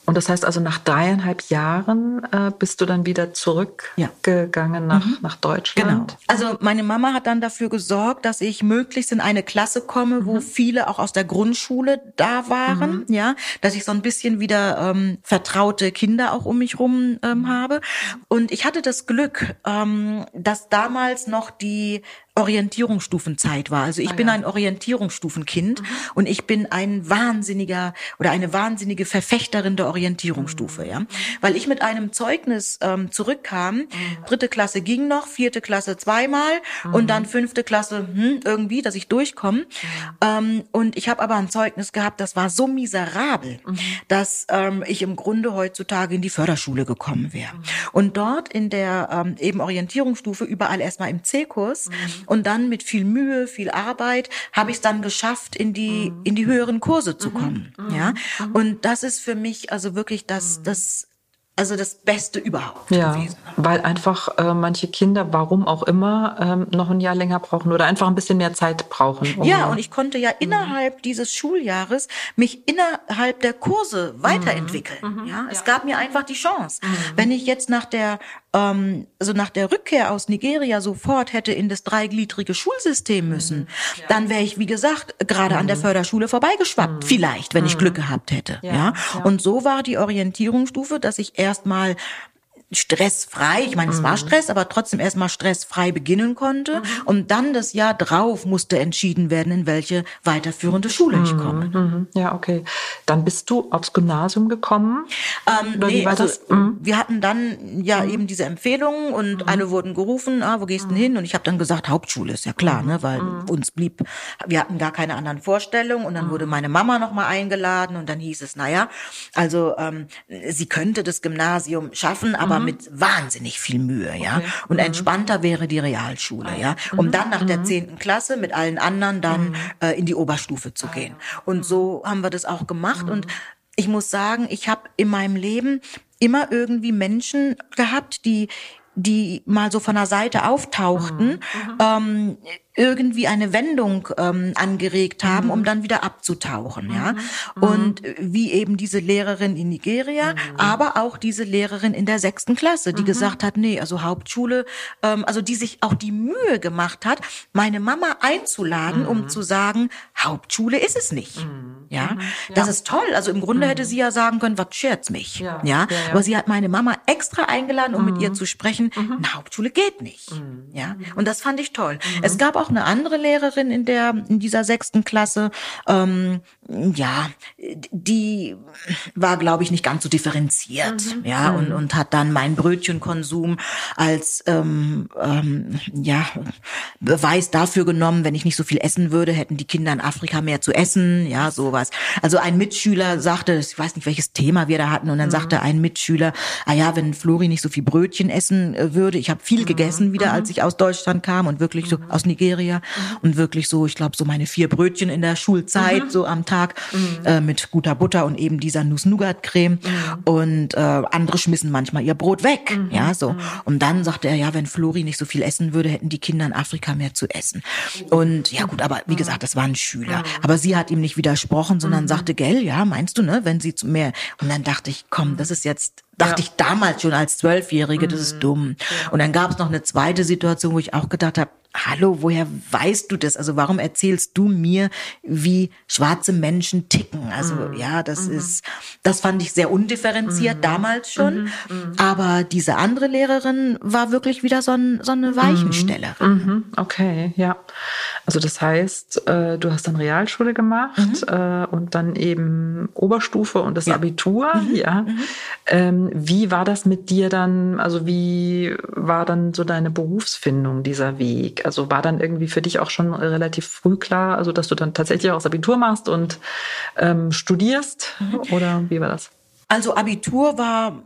Und das heißt also, nach dreieinhalb Jahren äh, bist du dann wieder zurückgegangen ja. nach, mhm. nach Deutschland? Genau. Also meine Mama hat dann dafür gesorgt, dass ich möglichst in eine Klasse komme, wo mhm. viele auch aus der Grundschule da waren, mhm. ja, dass ich so ein bisschen wieder ähm, vertraute Kinder auch um mich rum ähm, mhm. habe. Und ich hatte das Glück, ähm, dass damals noch die Orientierungsstufenzeit war. Also ich ah, bin ja. ein Orientierungsstufenkind mhm. und ich bin ein wahnsinniger oder eine wahnsinnige Verfechterin der Orientierungsstufe, mhm. ja. Weil ich mit einem Zeugnis ähm, zurückkam, mhm. dritte Klasse ging noch, vierte Klasse zweimal und mhm. dann fünfte Klasse hm, irgendwie, dass ich durchkomme. Ähm, und ich habe aber ein Zeugnis gehabt, das war so miserabel, mhm. dass ähm, ich im Grunde heutzutage in die Förderschule gekommen wäre. Mhm. Und dort in der ähm, eben Orientierungsstufe überall erstmal im C-Kurs und dann mit viel Mühe, viel Arbeit habe ich es dann geschafft, in die, in die höheren Kurse zu kommen. Ja. Und das ist für mich also wirklich das, das also das Beste überhaupt ja, gewesen. Weil einfach äh, manche Kinder, warum auch immer, ähm, noch ein Jahr länger brauchen oder einfach ein bisschen mehr Zeit brauchen. Um ja, und ich konnte ja mhm. innerhalb dieses Schuljahres mich innerhalb der Kurse weiterentwickeln. Mhm. Ja, es ja. gab mir einfach die Chance. Mhm. Wenn ich jetzt nach der ähm, also nach der Rückkehr aus Nigeria sofort hätte in das dreigliedrige Schulsystem mhm. müssen, mhm. ja. dann wäre ich, wie gesagt, gerade mhm. an der mhm. Förderschule vorbeigeschwappt. Mhm. Vielleicht, wenn ich Glück gehabt hätte. Ja. ja. Und so war die Orientierungsstufe, dass ich erstmal stressfrei, ich meine, es war mhm. Stress, aber trotzdem erstmal stressfrei beginnen konnte. Mhm. Und dann das Jahr drauf musste entschieden werden, in welche weiterführende Schule ich komme. Mhm. Ja, okay. Dann bist du aufs Gymnasium gekommen? Ähm, nee, also, mhm. wir hatten dann ja mhm. eben diese Empfehlungen und mhm. alle wurden gerufen, ah, wo gehst du denn hin? Und ich habe dann gesagt, Hauptschule ist ja klar, ne, weil uns blieb, wir hatten gar keine anderen Vorstellungen. Und dann wurde meine Mama nochmal eingeladen und dann hieß es, naja, also ähm, sie könnte das Gymnasium schaffen, aber aber mhm. mit wahnsinnig viel Mühe, ja. Okay. Und mhm. entspannter wäre die Realschule, ja. Um mhm. dann nach der zehnten Klasse mit allen anderen dann äh, in die Oberstufe zu gehen. Und so haben wir das auch gemacht. Und ich muss sagen, ich habe in meinem Leben immer irgendwie Menschen gehabt, die die mal so von der Seite auftauchten, mhm. ähm, irgendwie eine Wendung ähm, angeregt haben, mhm. um dann wieder abzutauchen, ja. Mhm. mhm. Und wie eben diese Lehrerin in Nigeria, mhm. aber auch diese Lehrerin in der sechsten Klasse, die mhm. gesagt hat, nee, also Hauptschule, ähm, also die sich auch die Mühe gemacht hat, meine Mama einzuladen, um zu sagen, Hauptschule ist es nicht, ja? ja. Das ist toll. Also im Grunde hätte sie ja sagen können, was scherzt mich, ja. Ja? ja? Aber sie hat meine Mama extra eingeladen, um mit ihr zu sprechen. Eine Hauptschule geht nicht, ja. Und das fand ich toll. Es gab auch auch eine andere Lehrerin in der in dieser sechsten Klasse. Ähm, ja, die war, glaube ich, nicht ganz so differenziert, mhm. ja, und, mhm. und hat dann meinen Brötchenkonsum als ähm, ähm, ja Beweis dafür genommen, wenn ich nicht so viel essen würde, hätten die Kinder in Afrika mehr zu essen, ja, sowas. Also ein Mitschüler sagte, ich weiß nicht, welches Thema wir da hatten, und dann mhm. sagte ein Mitschüler, ah ja, wenn Flori nicht so viel Brötchen essen äh, würde, ich habe viel mhm. gegessen wieder, als mhm. ich aus Deutschland kam und wirklich so mhm. aus Nigeria und wirklich so, ich glaube, so meine vier Brötchen in der Schulzeit, so am Tag, äh, mit guter Butter und eben dieser Nuss-Nougat-Creme. Und äh, andere schmissen manchmal ihr Brot weg, ja, so. Und dann sagte er, ja, wenn Flori nicht so viel essen würde, hätten die Kinder in Afrika mehr zu essen. Und ja gut, aber wie gesagt, das war ein Schüler. Aber sie hat ihm nicht widersprochen, sondern sagte, gell, ja, meinst du, ne, wenn sie zu mehr. Und dann dachte ich, komm, das ist jetzt Dachte ja. ich damals schon als Zwölfjährige, das ist mhm. dumm. Ja. Und dann gab es noch eine zweite Situation, wo ich auch gedacht habe, hallo, woher weißt du das? Also warum erzählst du mir, wie schwarze Menschen ticken? Also mhm. ja, das mhm. ist, das fand ich sehr undifferenziert mhm. damals schon. Mhm. Mhm. Aber diese andere Lehrerin war wirklich wieder so, ein, so eine Weichenstellerin. Okay, ja. Also das heißt, äh, du hast dann Realschule gemacht äh, und dann eben Oberstufe und das ja. Abitur, ja. Ähm, wie war das mit dir dann? Also wie war dann so deine Berufsfindung, dieser Weg? Also war dann irgendwie für dich auch schon relativ früh klar, also dass du dann tatsächlich auch das Abitur machst und ähm, studierst? Mhm. Oder wie war das? Also Abitur war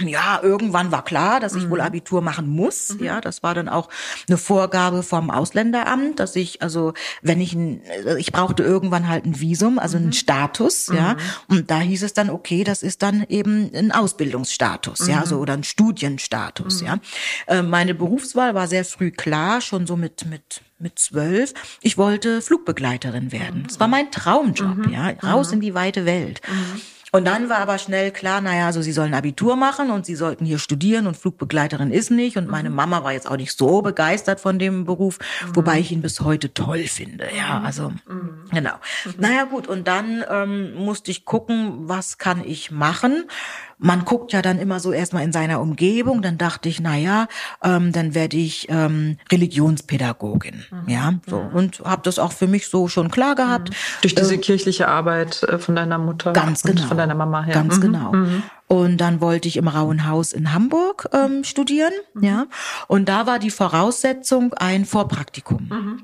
ja, irgendwann war klar, dass ich mhm. wohl Abitur machen muss. Mhm. Ja, das war dann auch eine Vorgabe vom Ausländeramt, dass ich, also wenn ich ein, ich brauchte irgendwann halt ein Visum, also mhm. einen Status, ja. Mhm. Und da hieß es dann, okay, das ist dann eben ein Ausbildungsstatus, ja, so oder ein Studienstatus, mhm. ja. Äh, meine Berufswahl war sehr früh klar, schon so mit, mit mit zwölf, ich wollte Flugbegleiterin werden. Das war mein Traumjob, mhm. ja, raus in die weite Welt. Und dann war aber schnell klar, naja, also sie sollen Abitur machen und sie sollten hier studieren und Flugbegleiterin ist nicht. Und meine mhm. Mama war jetzt auch nicht so begeistert von dem Beruf, mhm. wobei ich ihn bis heute toll finde. Ja, mhm. also mhm. genau. Mhm. Naja gut, und dann ähm, musste ich gucken, was kann ich machen man guckt ja dann immer so erstmal in seiner Umgebung. Dann dachte ich, na ja, ähm, dann werde ich ähm, Religionspädagogin, mhm. ja, so mhm. und habe das auch für mich so schon klar gehabt. Mhm. Durch diese äh, kirchliche Arbeit äh, von deiner Mutter, ganz genau, von deiner Mama her. Ganz mhm. genau. Mhm. Und dann wollte ich im Rauen Haus in Hamburg ähm, studieren, mhm. ja. Und da war die Voraussetzung ein Vorpraktikum. Mhm.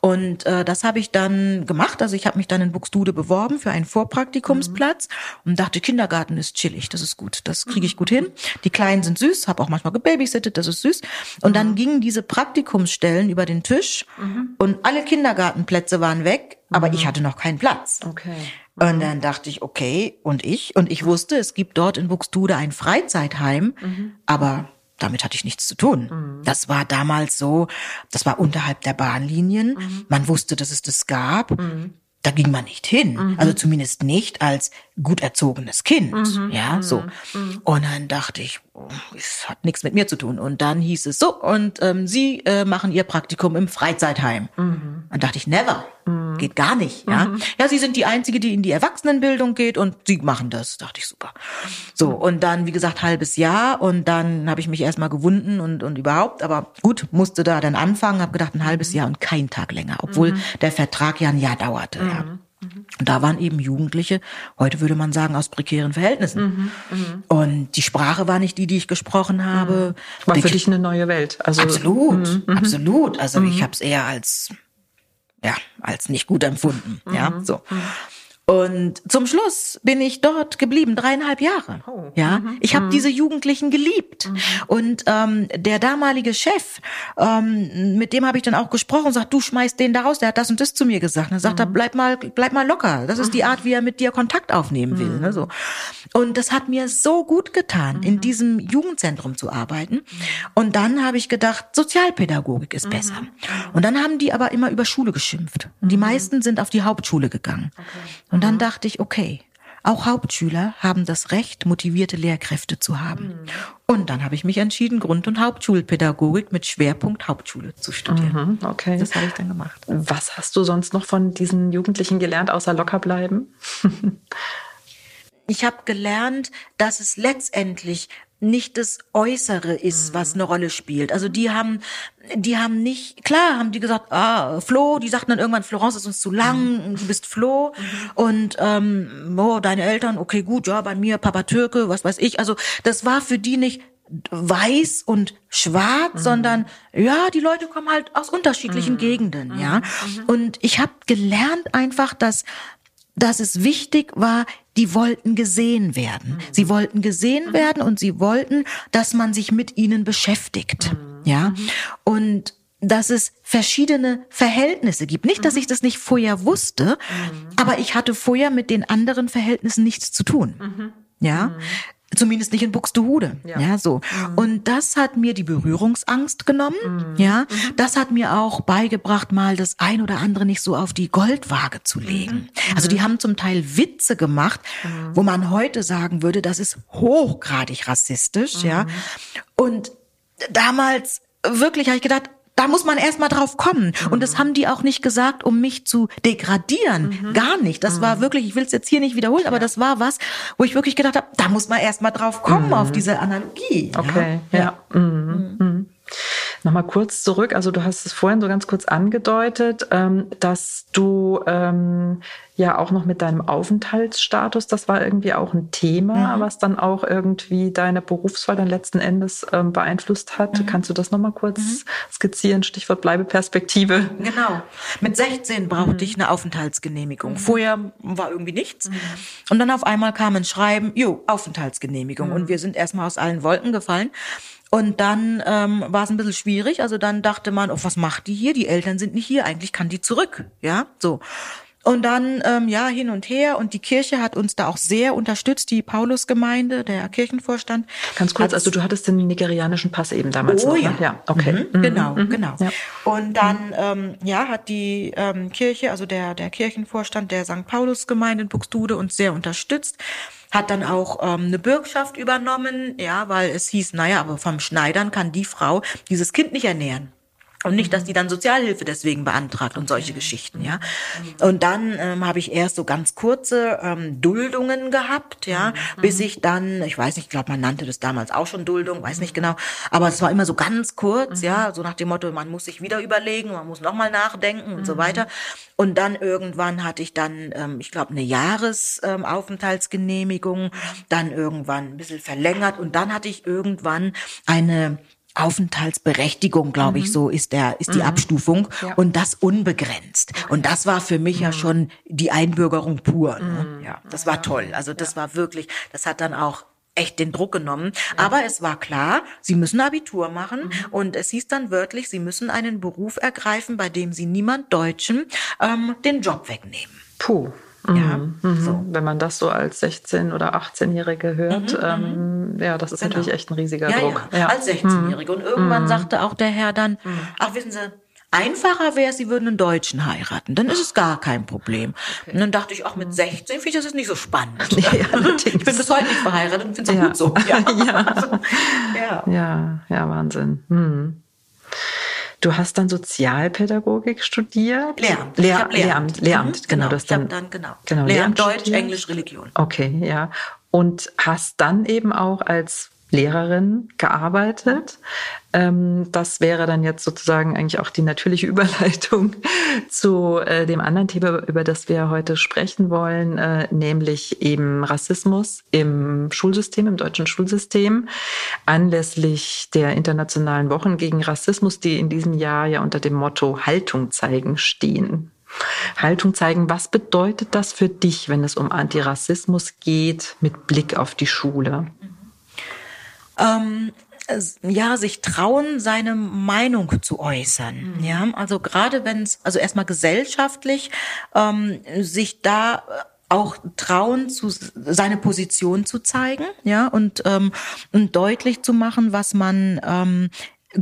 Und äh, das habe ich dann gemacht. Also ich habe mich dann in Buxtehude beworben für einen Vorpraktikumsplatz mhm. und dachte, Kindergarten ist chillig, das ist gut, das kriege ich gut hin. Die Kleinen sind süß, habe auch manchmal gebabysittet, das ist süß. Und dann mhm. gingen diese Praktikumsstellen über den Tisch mhm. und alle Kindergartenplätze waren weg, aber ich mhm. hatte noch keinen Platz. Okay. Und dann dachte ich, okay, und ich? Und ich wusste, es gibt dort in Buxtehude ein Freizeitheim, mhm. aber damit hatte ich nichts zu tun. Mhm. Das war damals so, das war unterhalb der Bahnlinien. Mhm. Man wusste, dass es das gab. Mhm. Da ging man nicht hin. Mhm. Also zumindest nicht als gut erzogenes Kind. Mhm. Ja, so. Mhm. Und dann dachte ich, es hat nichts mit mir zu tun. Und dann hieß es so, und ähm, Sie äh, machen Ihr Praktikum im Freizeitheim. Dann dachte ich, never. Mhm. Geht gar nicht, ja. Mhm. Ja, sie sind die Einzige, die in die Erwachsenenbildung geht und sie machen das. Dachte ich super. So, und dann, wie gesagt, halbes Jahr und dann habe ich mich erstmal gewunden und, und überhaupt, aber gut, musste da dann anfangen, habe gedacht, ein halbes mhm. Jahr und kein Tag länger, obwohl mhm. der Vertrag ja ein Jahr dauerte, ja. Mhm. Mhm. Und da waren eben Jugendliche, heute würde man sagen, aus prekären Verhältnissen. Mhm, mh. Und die Sprache war nicht die, die ich gesprochen habe. War für dich eine neue Welt. Also, absolut, mhm. absolut. Also ich habe es eher als ja, als nicht gut empfunden. Mhm. Ja, so. Mhm. Und zum Schluss bin ich dort geblieben, dreieinhalb Jahre. Oh. Ja, mhm. ich habe mhm. diese Jugendlichen geliebt. Mhm. Und ähm, der damalige Chef, ähm, mit dem habe ich dann auch gesprochen, sagt, du schmeißt den da raus. Der hat das und das zu mir gesagt. Dann sagt er, mhm. bleib mal, bleib mal locker. Das ist die mhm. Art, wie er mit dir Kontakt aufnehmen will. Ne, so. Und das hat mir so gut getan, in diesem Jugendzentrum zu arbeiten. Und dann habe ich gedacht, Sozialpädagogik ist besser. Und dann haben die aber immer über Schule geschimpft. Und die meisten sind auf die Hauptschule gegangen. Okay. Und dann dachte ich, okay, auch Hauptschüler haben das Recht, motivierte Lehrkräfte zu haben. Mhm. Und dann habe ich mich entschieden, Grund- und Hauptschulpädagogik mit Schwerpunkt Hauptschule zu studieren. Mhm, okay. Das habe ich dann gemacht. Was hast du sonst noch von diesen Jugendlichen gelernt, außer locker bleiben? ich habe gelernt, dass es letztendlich nicht das Äußere ist, was mhm. eine Rolle spielt. Also die haben, die haben nicht, klar haben die gesagt, ah, Flo, die sagten dann irgendwann, Florence ist uns zu lang, mhm. du bist Flo mhm. und ähm, oh, deine Eltern, okay, gut, ja, bei mir Papa Türke, was weiß ich. Also das war für die nicht weiß und schwarz, mhm. sondern ja, die Leute kommen halt aus unterschiedlichen mhm. Gegenden, ja. Mhm. Und ich habe gelernt einfach, dass dass es wichtig war, die wollten gesehen werden. Mhm. Sie wollten gesehen mhm. werden und sie wollten, dass man sich mit ihnen beschäftigt. Mhm. Ja. Und dass es verschiedene Verhältnisse gibt. Nicht, dass ich das nicht vorher wusste, aber ich hatte vorher mit den anderen Verhältnissen nichts zu tun. Ja, Zumindest nicht in Buxtehude. Ja, ja so. Mhm. Und das hat mir die Berührungsangst genommen. Mhm. Ja, mhm. das hat mir auch beigebracht, mal das ein oder andere nicht so auf die Goldwaage zu legen. Mhm. Also die haben zum Teil Witze gemacht, mhm. wo man heute sagen würde, das ist hochgradig rassistisch. Ja, mhm. und damals wirklich habe ich gedacht, da muss man erst mal drauf kommen. Mhm. Und das haben die auch nicht gesagt, um mich zu degradieren. Mhm. Gar nicht. Das mhm. war wirklich, ich will es jetzt hier nicht wiederholen, aber das war was, wo ich wirklich gedacht habe, da muss man erst mal drauf kommen, auf mhm. diese Analogie. Okay, ja. ja. Nochmal kurz zurück. Also du hast es vorhin so ganz kurz angedeutet, ähm, dass du ähm, ja auch noch mit deinem Aufenthaltsstatus, das war irgendwie auch ein Thema, mhm. was dann auch irgendwie deine Berufswahl dann letzten Endes ähm, beeinflusst hat. Mhm. Kannst du das nochmal kurz mhm. skizzieren? Stichwort Bleibeperspektive. Genau. Mit 16 brauchte mhm. ich eine Aufenthaltsgenehmigung. Mhm. Vorher war irgendwie nichts. Mhm. Und dann auf einmal kam ein Schreiben, jo, Aufenthaltsgenehmigung. Und wir sind erstmal aus allen Wolken gefallen. Und dann ähm, war es ein bisschen schwierig. Also dann dachte man, oh, was macht die hier? Die Eltern sind nicht hier. Eigentlich kann die zurück. Ja, so. Und dann, ähm, ja, hin und her. Und die Kirche hat uns da auch sehr unterstützt, die Paulusgemeinde, der Kirchenvorstand. Ganz kurz, also du hattest den nigerianischen Pass eben damals oh, noch, ja. Ne? ja, okay. Mhm, mhm. Genau, mhm. genau. Ja. Und dann, ähm, ja, hat die ähm, Kirche, also der, der Kirchenvorstand der St. Paulusgemeinde in Buxtehude uns sehr unterstützt hat dann auch ähm, eine Bürgschaft übernommen, ja, weil es hieß, naja, aber vom Schneidern kann die Frau dieses Kind nicht ernähren. Und nicht, dass die dann Sozialhilfe deswegen beantragt und solche Geschichten, ja. Und dann ähm, habe ich erst so ganz kurze ähm, Duldungen gehabt, ja, mhm. bis ich dann, ich weiß nicht, ich glaube, man nannte das damals auch schon Duldung, weiß nicht genau, aber es war immer so ganz kurz, mhm. ja, so nach dem Motto, man muss sich wieder überlegen, man muss nochmal nachdenken und mhm. so weiter. Und dann irgendwann hatte ich dann, ähm, ich glaube, eine Jahresaufenthaltsgenehmigung, ähm, dann irgendwann ein bisschen verlängert und dann hatte ich irgendwann eine Aufenthaltsberechtigung, glaube ich, mhm. so ist der ist die mhm. Abstufung ja. und das unbegrenzt. Und das war für mich mhm. ja schon die Einbürgerung pur. Ne? Mhm. Ja, das war toll. Also das ja. war wirklich, das hat dann auch echt den Druck genommen. Ja. Aber es war klar, sie müssen Abitur machen mhm. und es hieß dann wörtlich, sie müssen einen Beruf ergreifen, bei dem sie niemand Deutschen ähm, den Job wegnehmen. Puh. Ja, mhm. so. Wenn man das so als 16- oder 18-Jährige hört, mhm, ähm, mhm. ja, das ist genau. natürlich echt ein riesiger ja, Druck. Ja, ja. als 16-Jährige. Und irgendwann mhm. sagte auch der Herr dann, mhm. ach, wissen Sie, Einfacher wäre, sie würden einen Deutschen heiraten. Dann ist es gar kein Problem. Okay. Und dann dachte ich, auch mit 16 finde ich das jetzt nicht so spannend. Ich bin bis heute nicht verheiratet und finde es auch gut so. Ja. ja. ja, ja, Wahnsinn. Du hast dann Sozialpädagogik studiert? Lehramt. Lehr Lehramt. Lehramt, Lehramt. Mhm, genau. genau. ich dann, dann genau. genau Lehramt, Deutsch, studiert. Englisch, Religion. Okay, ja. Und hast dann eben auch als Lehrerin gearbeitet. Ähm, das wäre dann jetzt sozusagen eigentlich auch die natürliche Überleitung zu äh, dem anderen Thema, über das wir heute sprechen wollen, äh, nämlich eben Rassismus im Schulsystem, im deutschen Schulsystem, anlässlich der internationalen Wochen gegen Rassismus, die in diesem Jahr ja unter dem Motto Haltung zeigen stehen. Haltung zeigen, was bedeutet das für dich, wenn es um Antirassismus geht, mit Blick auf die Schule? Ähm, ja, sich trauen, seine Meinung zu äußern. Mhm. Ja, also gerade wenn es, also erstmal gesellschaftlich, ähm, sich da auch trauen, zu, seine Position zu zeigen, ja, und, ähm, und deutlich zu machen, was man ähm,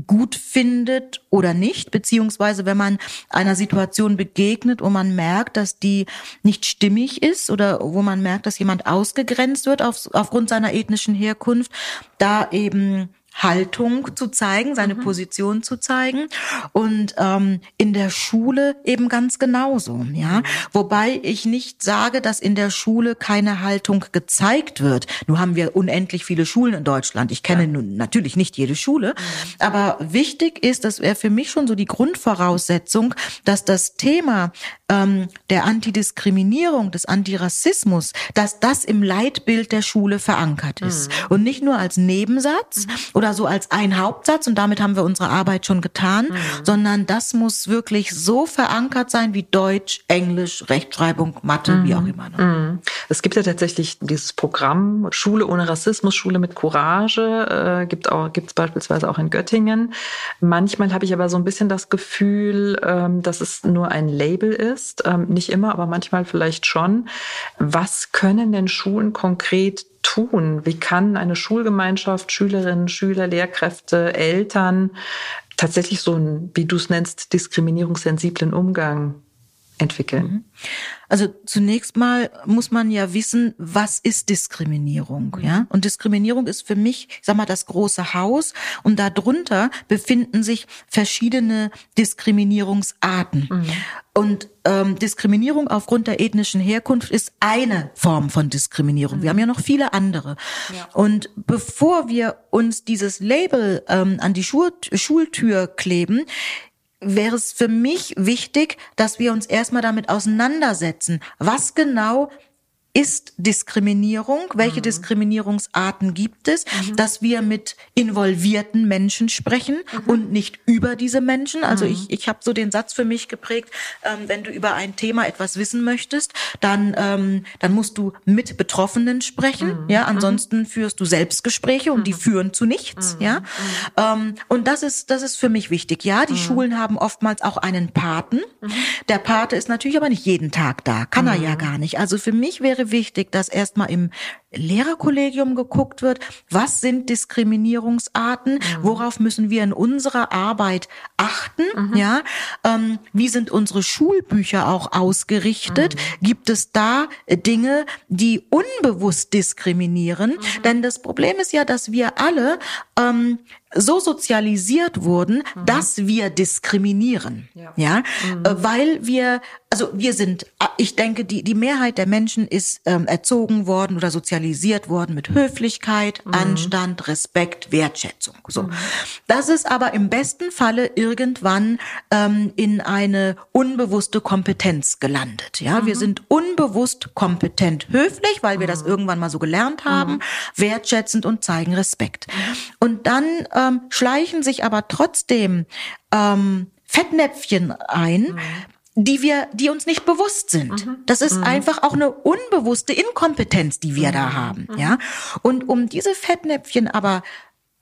gut findet oder nicht, beziehungsweise wenn man einer Situation begegnet, wo man merkt, dass die nicht stimmig ist oder wo man merkt, dass jemand ausgegrenzt wird auf, aufgrund seiner ethnischen Herkunft, da eben Haltung zu zeigen, seine mhm. Position zu zeigen und ähm, in der Schule eben ganz genauso, ja. Mhm. Wobei ich nicht sage, dass in der Schule keine Haltung gezeigt wird. Nur haben wir unendlich viele Schulen in Deutschland. Ich kenne ja. nun natürlich nicht jede Schule, mhm. aber wichtig ist, das wäre für mich schon so die Grundvoraussetzung, dass das Thema ähm, der Antidiskriminierung, des Antirassismus, dass das im Leitbild der Schule verankert ist. Mhm. Und nicht nur als Nebensatz mhm. Oder so als ein Hauptsatz und damit haben wir unsere Arbeit schon getan, mhm. sondern das muss wirklich so verankert sein wie Deutsch, Englisch, Rechtschreibung, Mathe, wie mhm. auch immer. Ne? Mhm. Es gibt ja tatsächlich dieses Programm Schule ohne Rassismus, Schule mit Courage, äh, gibt auch gibt's beispielsweise auch in Göttingen. Manchmal habe ich aber so ein bisschen das Gefühl, ähm, dass es nur ein Label ist, ähm, nicht immer, aber manchmal vielleicht schon. Was können denn Schulen konkret tun? Wie kann eine Schulgemeinschaft, Schülerinnen, Schüler, Lehrkräfte, Eltern tatsächlich so einen, wie du es nennst, diskriminierungssensiblen Umgang entwickeln? Mhm. Also zunächst mal muss man ja wissen, was ist Diskriminierung, mhm. ja? Und Diskriminierung ist für mich, ich sag mal, das große Haus und darunter befinden sich verschiedene Diskriminierungsarten. Mhm. Und ähm, Diskriminierung aufgrund der ethnischen Herkunft ist eine Form von Diskriminierung. Mhm. Wir haben ja noch viele andere. Ja. Und bevor wir uns dieses Label ähm, an die Schul Schultür kleben, wäre es für mich wichtig, dass wir uns erstmal damit auseinandersetzen, was genau ist Diskriminierung? Welche mhm. Diskriminierungsarten gibt es? Mhm. Dass wir mit involvierten Menschen sprechen mhm. und nicht über diese Menschen. Also mhm. ich, ich habe so den Satz für mich geprägt, ähm, wenn du über ein Thema etwas wissen möchtest, dann, ähm, dann musst du mit Betroffenen sprechen. Mhm. Ja, mhm. ansonsten führst du Selbstgespräche und die führen zu nichts. Ja, ähm, und das ist, das ist für mich wichtig. Ja, die Schulen haben oftmals auch einen Paten. Der Pate ist natürlich aber nicht jeden Tag da. Kann er ja gar nicht. Also für mich wäre wichtig, dass erstmal im Lehrerkollegium geguckt wird, was sind Diskriminierungsarten, mhm. worauf müssen wir in unserer Arbeit achten, mhm. ja, ähm, wie sind unsere Schulbücher auch ausgerichtet, mhm. gibt es da Dinge, die unbewusst diskriminieren, mhm. denn das Problem ist ja, dass wir alle ähm, so sozialisiert wurden, mhm. dass wir diskriminieren. Ja, ja? Mhm. Äh, weil wir, also wir sind, äh, ich denke, die, die Mehrheit der Menschen ist ähm, erzogen worden oder sozialisiert worden mit Höflichkeit, mhm. Anstand, Respekt, Wertschätzung. So. Mhm. Das ist aber im besten Falle irgendwann ähm, in eine unbewusste Kompetenz gelandet. Ja, wir mhm. sind unbewusst kompetent höflich, weil wir das mhm. irgendwann mal so gelernt haben, wertschätzend und zeigen Respekt. Und dann äh, ähm, schleichen sich aber trotzdem ähm, Fettnäpfchen ein, mhm. Die wir, die uns nicht bewusst sind. Mhm. Das ist mhm. einfach auch eine unbewusste Inkompetenz, die wir da mhm. haben, mhm. ja. Und um diese Fettnäpfchen aber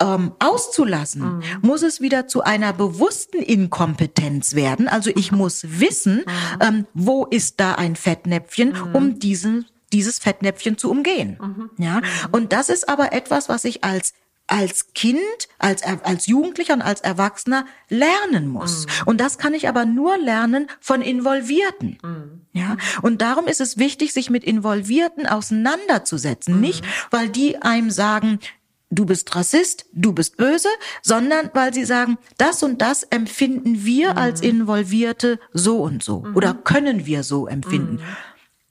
ähm, auszulassen, mhm. muss es wieder zu einer bewussten Inkompetenz werden. Also ich muss wissen, ähm, wo ist da ein Fettnäpfchen, um diesen dieses Fettnäpfchen zu umgehen. Ja, und das ist aber etwas, was ich als als Kind, als, als Jugendlicher und als Erwachsener lernen muss. Mhm. Und das kann ich aber nur lernen von Involvierten. Mhm. Ja. Und darum ist es wichtig, sich mit Involvierten auseinanderzusetzen. Mhm. Nicht, weil die einem sagen, du bist Rassist, du bist böse, sondern weil sie sagen, das und das empfinden wir mhm. als Involvierte so und so mhm. oder können wir so empfinden.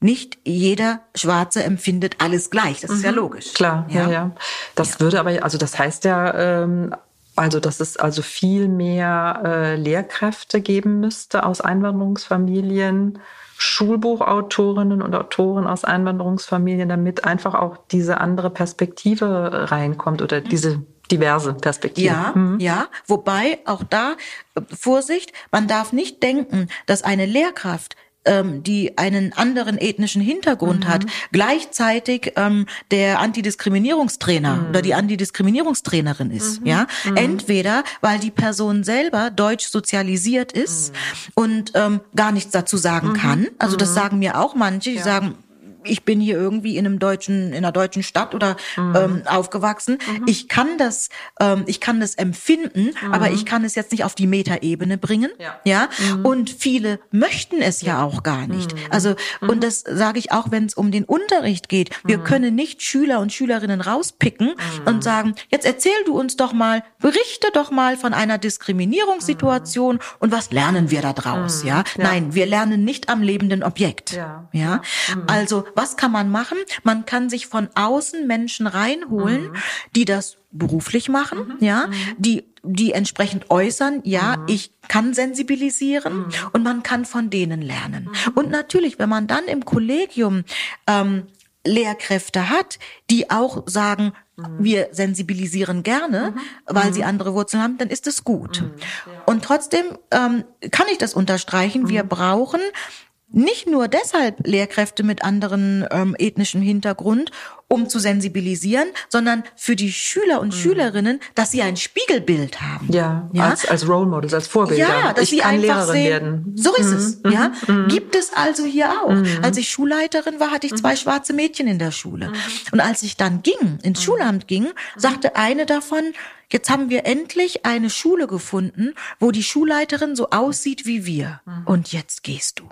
Mhm nicht jeder Schwarze empfindet alles gleich. Das ist ja mhm. logisch. Klar, ja, ja. ja. Das ja. würde aber, also das heißt ja, ähm, also dass es also viel mehr äh, Lehrkräfte geben müsste aus Einwanderungsfamilien, Schulbuchautorinnen und Autoren aus Einwanderungsfamilien, damit einfach auch diese andere Perspektive reinkommt oder diese diverse Perspektive. Ja, mhm. ja. Wobei auch da äh, Vorsicht, man darf nicht denken, dass eine Lehrkraft ähm, die einen anderen ethnischen Hintergrund mhm. hat, gleichzeitig ähm, der Antidiskriminierungstrainer mhm. oder die Antidiskriminierungstrainerin ist. Mhm. Ja, mhm. entweder weil die Person selber deutsch sozialisiert ist mhm. und ähm, gar nichts dazu sagen mhm. kann. Also das sagen mir auch manche, die ja. sagen ich bin hier irgendwie in einem deutschen, in einer deutschen Stadt oder mhm. ähm, aufgewachsen. Mhm. Ich kann das, ähm, ich kann das empfinden, mhm. aber ich kann es jetzt nicht auf die Metaebene bringen. Ja. ja? Mhm. Und viele möchten es ja, ja auch gar nicht. Mhm. Also, und mhm. das sage ich auch, wenn es um den Unterricht geht. Wir können nicht Schüler und Schülerinnen rauspicken und sagen, jetzt erzähl du uns doch mal, berichte doch mal von einer Diskriminierungssituation und was lernen wir da draus, ja? ja? Nein, wir lernen nicht am lebenden Objekt. Ja. ja? Also was kann man machen? Man kann sich von außen Menschen reinholen, mhm. die das beruflich machen, mhm. ja, die die entsprechend äußern, ja, mhm. ich kann sensibilisieren mhm. und man kann von denen lernen. Mhm. Und natürlich, wenn man dann im Kollegium ähm, Lehrkräfte hat, die auch sagen, mhm. wir sensibilisieren gerne, mhm. weil sie andere Wurzeln haben, dann ist es gut. Und trotzdem ähm, kann ich das unterstreichen, wir brauchen nicht nur deshalb Lehrkräfte mit anderen ähm, ethnischen Hintergrund, um zu sensibilisieren, sondern für die Schüler und mhm. Schülerinnen, dass sie ein Spiegelbild haben. Ja, ja? Als, als Role Models, als Vorbilder. Ja, dass ich sie einfach Lehrerin sehen, werden. So ist mhm. es. Ja, mhm. gibt es also hier auch. Mhm. Als ich Schulleiterin war, hatte ich zwei mhm. schwarze Mädchen in der Schule. Mhm. Und als ich dann ging, ins Schulamt ging, sagte eine davon, Jetzt haben wir endlich eine Schule gefunden, wo die Schulleiterin so aussieht wie wir. Und jetzt gehst du.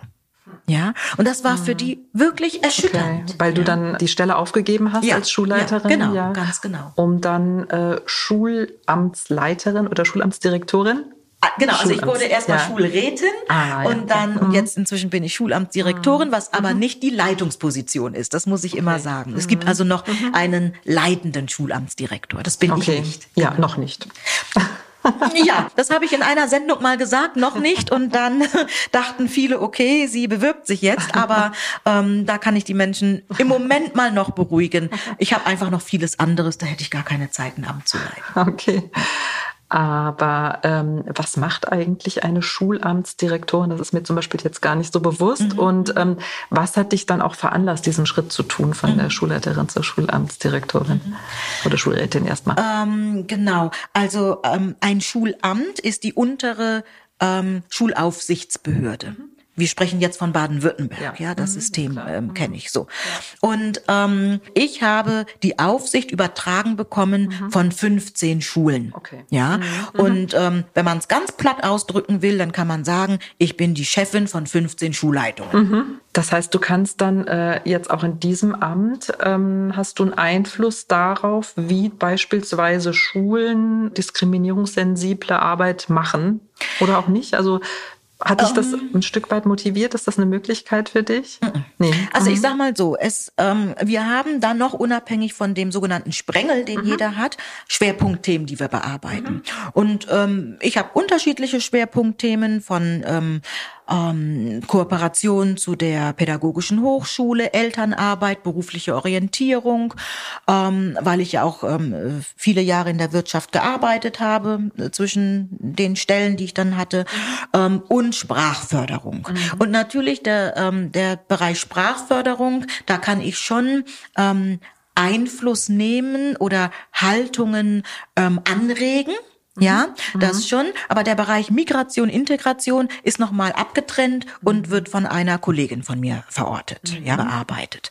Ja, und das war für die wirklich erschütternd. Okay, weil du dann die Stelle aufgegeben hast ja, als Schulleiterin. Ja, genau, ja, ganz genau. Um dann äh, Schulamtsleiterin oder Schulamtsdirektorin ah, Genau, also ich wurde erstmal ja. Schulrätin ah, ja. und dann, und mhm. jetzt inzwischen bin ich Schulamtsdirektorin, was aber mhm. nicht die Leitungsposition ist. Das muss ich okay. immer sagen. Es gibt mhm. also noch mhm. einen leitenden Schulamtsdirektor. Das bin okay. ich nicht. Ja, noch nicht. ja, das habe ich in einer Sendung mal gesagt, noch nicht. Und dann dachten viele, okay, sie bewirbt sich jetzt, aber ähm, da kann ich die Menschen im Moment mal noch beruhigen. Ich habe einfach noch vieles anderes, da hätte ich gar keine Zeit, ein Amt zu leiten. Okay. Aber ähm, was macht eigentlich eine Schulamtsdirektorin? Das ist mir zum Beispiel jetzt gar nicht so bewusst. Mhm. Und ähm, was hat dich dann auch veranlasst, diesen Schritt zu tun von mhm. der Schulleiterin zur Schulamtsdirektorin mhm. oder Schulrätin erstmal? Ähm, genau. Also ähm, ein Schulamt ist die untere ähm, Schulaufsichtsbehörde. Mhm wir sprechen jetzt von Baden-Württemberg, ja. ja, das mhm, System ähm, mhm. kenne ich so. Ja. Und ähm, ich habe die Aufsicht übertragen bekommen mhm. von 15 Schulen. Okay. Ja. Mhm. mhm. Und ähm, wenn man es ganz platt ausdrücken will, dann kann man sagen, ich bin die Chefin von 15 Schulleitungen. Mhm. Das heißt, du kannst dann äh, jetzt auch in diesem Amt ähm, hast du einen Einfluss darauf, wie beispielsweise Schulen diskriminierungssensible Arbeit machen oder auch nicht? Also hat dich das ähm. ein Stück weit motiviert? Ist das eine Möglichkeit für dich? Nee. Also ich mhm. sag mal so, es, ähm, wir haben dann noch unabhängig von dem sogenannten Sprengel, den mhm. jeder hat, Schwerpunktthemen, die wir bearbeiten. Mhm. Und ähm, ich habe unterschiedliche Schwerpunktthemen von ähm, ähm, Kooperation zu der pädagogischen Hochschule, Elternarbeit, berufliche Orientierung, ähm, weil ich ja auch ähm, viele Jahre in der Wirtschaft gearbeitet habe, äh, zwischen den Stellen, die ich dann hatte, ähm, und Sprachförderung. Mhm. Und natürlich der, ähm, der Bereich Sprachförderung, da kann ich schon ähm, Einfluss nehmen oder Haltungen ähm, anregen. Ja, mhm. das schon. Aber der Bereich Migration, Integration ist nochmal abgetrennt und mhm. wird von einer Kollegin von mir verortet, mhm. ja, bearbeitet.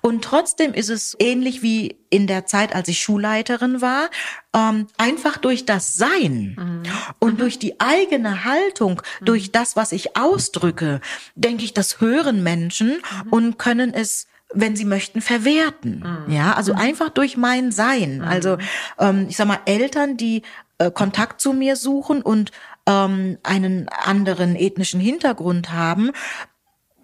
Und trotzdem ist es ähnlich wie in der Zeit, als ich Schulleiterin war, ähm, einfach durch das Sein mhm. und mhm. durch die eigene Haltung, mhm. durch das, was ich ausdrücke, denke ich, das hören Menschen und können es wenn sie möchten, verwerten. Mhm. Ja, also einfach durch mein Sein. Also ähm, ich sag mal, Eltern, die äh, Kontakt zu mir suchen und ähm, einen anderen ethnischen Hintergrund haben,